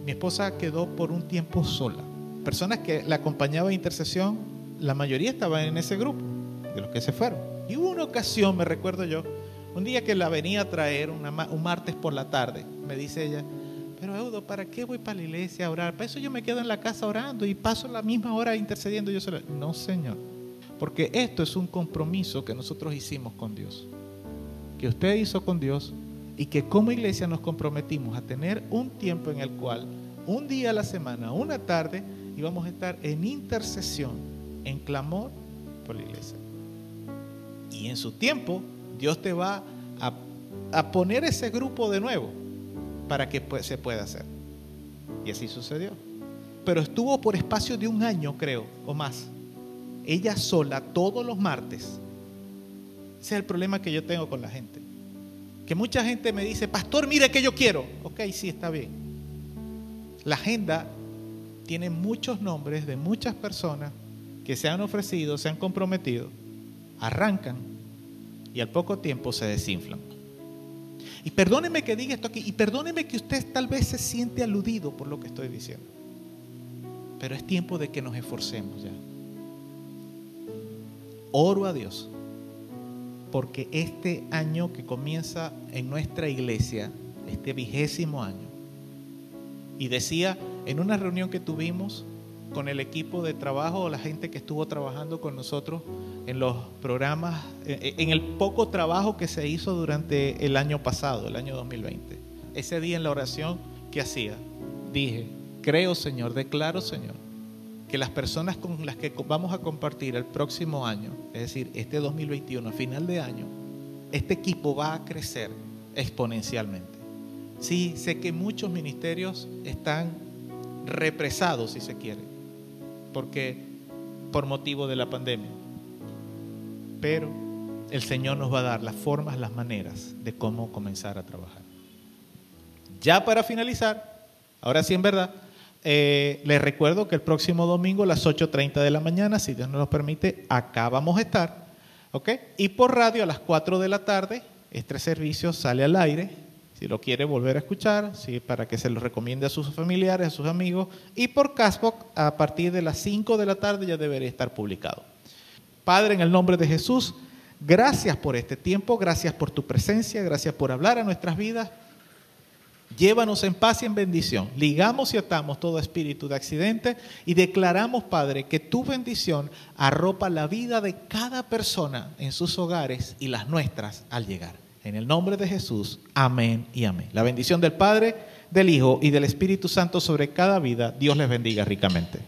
mi esposa quedó por un tiempo sola. Personas que la acompañaban a intercesión, la mayoría estaban en ese grupo, de los que se fueron. Y hubo una ocasión, me recuerdo yo, un día que la venía a traer, un martes por la tarde, me dice ella, pero Eudo, ¿para qué voy para la iglesia a orar? Para eso yo me quedo en la casa orando y paso la misma hora intercediendo yo solo. No, Señor, porque esto es un compromiso que nosotros hicimos con Dios, que usted hizo con Dios y que como iglesia nos comprometimos a tener un tiempo en el cual un día a la semana, una tarde, íbamos a estar en intercesión, en clamor por la iglesia. Y en su tiempo, Dios te va a, a poner ese grupo de nuevo para que se pueda hacer. Y así sucedió. Pero estuvo por espacio de un año, creo, o más. Ella sola todos los martes. Ese es el problema que yo tengo con la gente. Que mucha gente me dice, pastor, mire que yo quiero. Ok, sí, está bien. La agenda tiene muchos nombres de muchas personas que se han ofrecido, se han comprometido, arrancan y al poco tiempo se desinflan. Y perdóneme que diga esto aquí, y perdóneme que usted tal vez se siente aludido por lo que estoy diciendo. Pero es tiempo de que nos esforcemos ya. Oro a Dios porque este año que comienza en nuestra iglesia, este vigésimo año, y decía en una reunión que tuvimos con el equipo de trabajo la gente que estuvo trabajando con nosotros en los programas, en el poco trabajo que se hizo durante el año pasado, el año 2020. Ese día en la oración que hacía, dije, creo Señor, declaro Señor, que las personas con las que vamos a compartir el próximo año, es decir, este 2021, a final de año, este equipo va a crecer exponencialmente. Sí, sé que muchos ministerios están represados, si se quiere, porque por motivo de la pandemia. Pero el Señor nos va a dar las formas, las maneras de cómo comenzar a trabajar. Ya para finalizar, ahora sí en verdad, eh, les recuerdo que el próximo domingo a las 8.30 de la mañana, si Dios nos lo permite, acá vamos a estar. ¿ok? Y por radio a las 4 de la tarde, este servicio sale al aire. Si lo quiere volver a escuchar, ¿sí? para que se lo recomiende a sus familiares, a sus amigos. Y por Casbox, a partir de las 5 de la tarde ya debería estar publicado. Padre, en el nombre de Jesús, gracias por este tiempo, gracias por tu presencia, gracias por hablar a nuestras vidas. Llévanos en paz y en bendición. Ligamos y atamos todo espíritu de accidente y declaramos, Padre, que tu bendición arropa la vida de cada persona en sus hogares y las nuestras al llegar. En el nombre de Jesús, amén y amén. La bendición del Padre, del Hijo y del Espíritu Santo sobre cada vida, Dios les bendiga ricamente.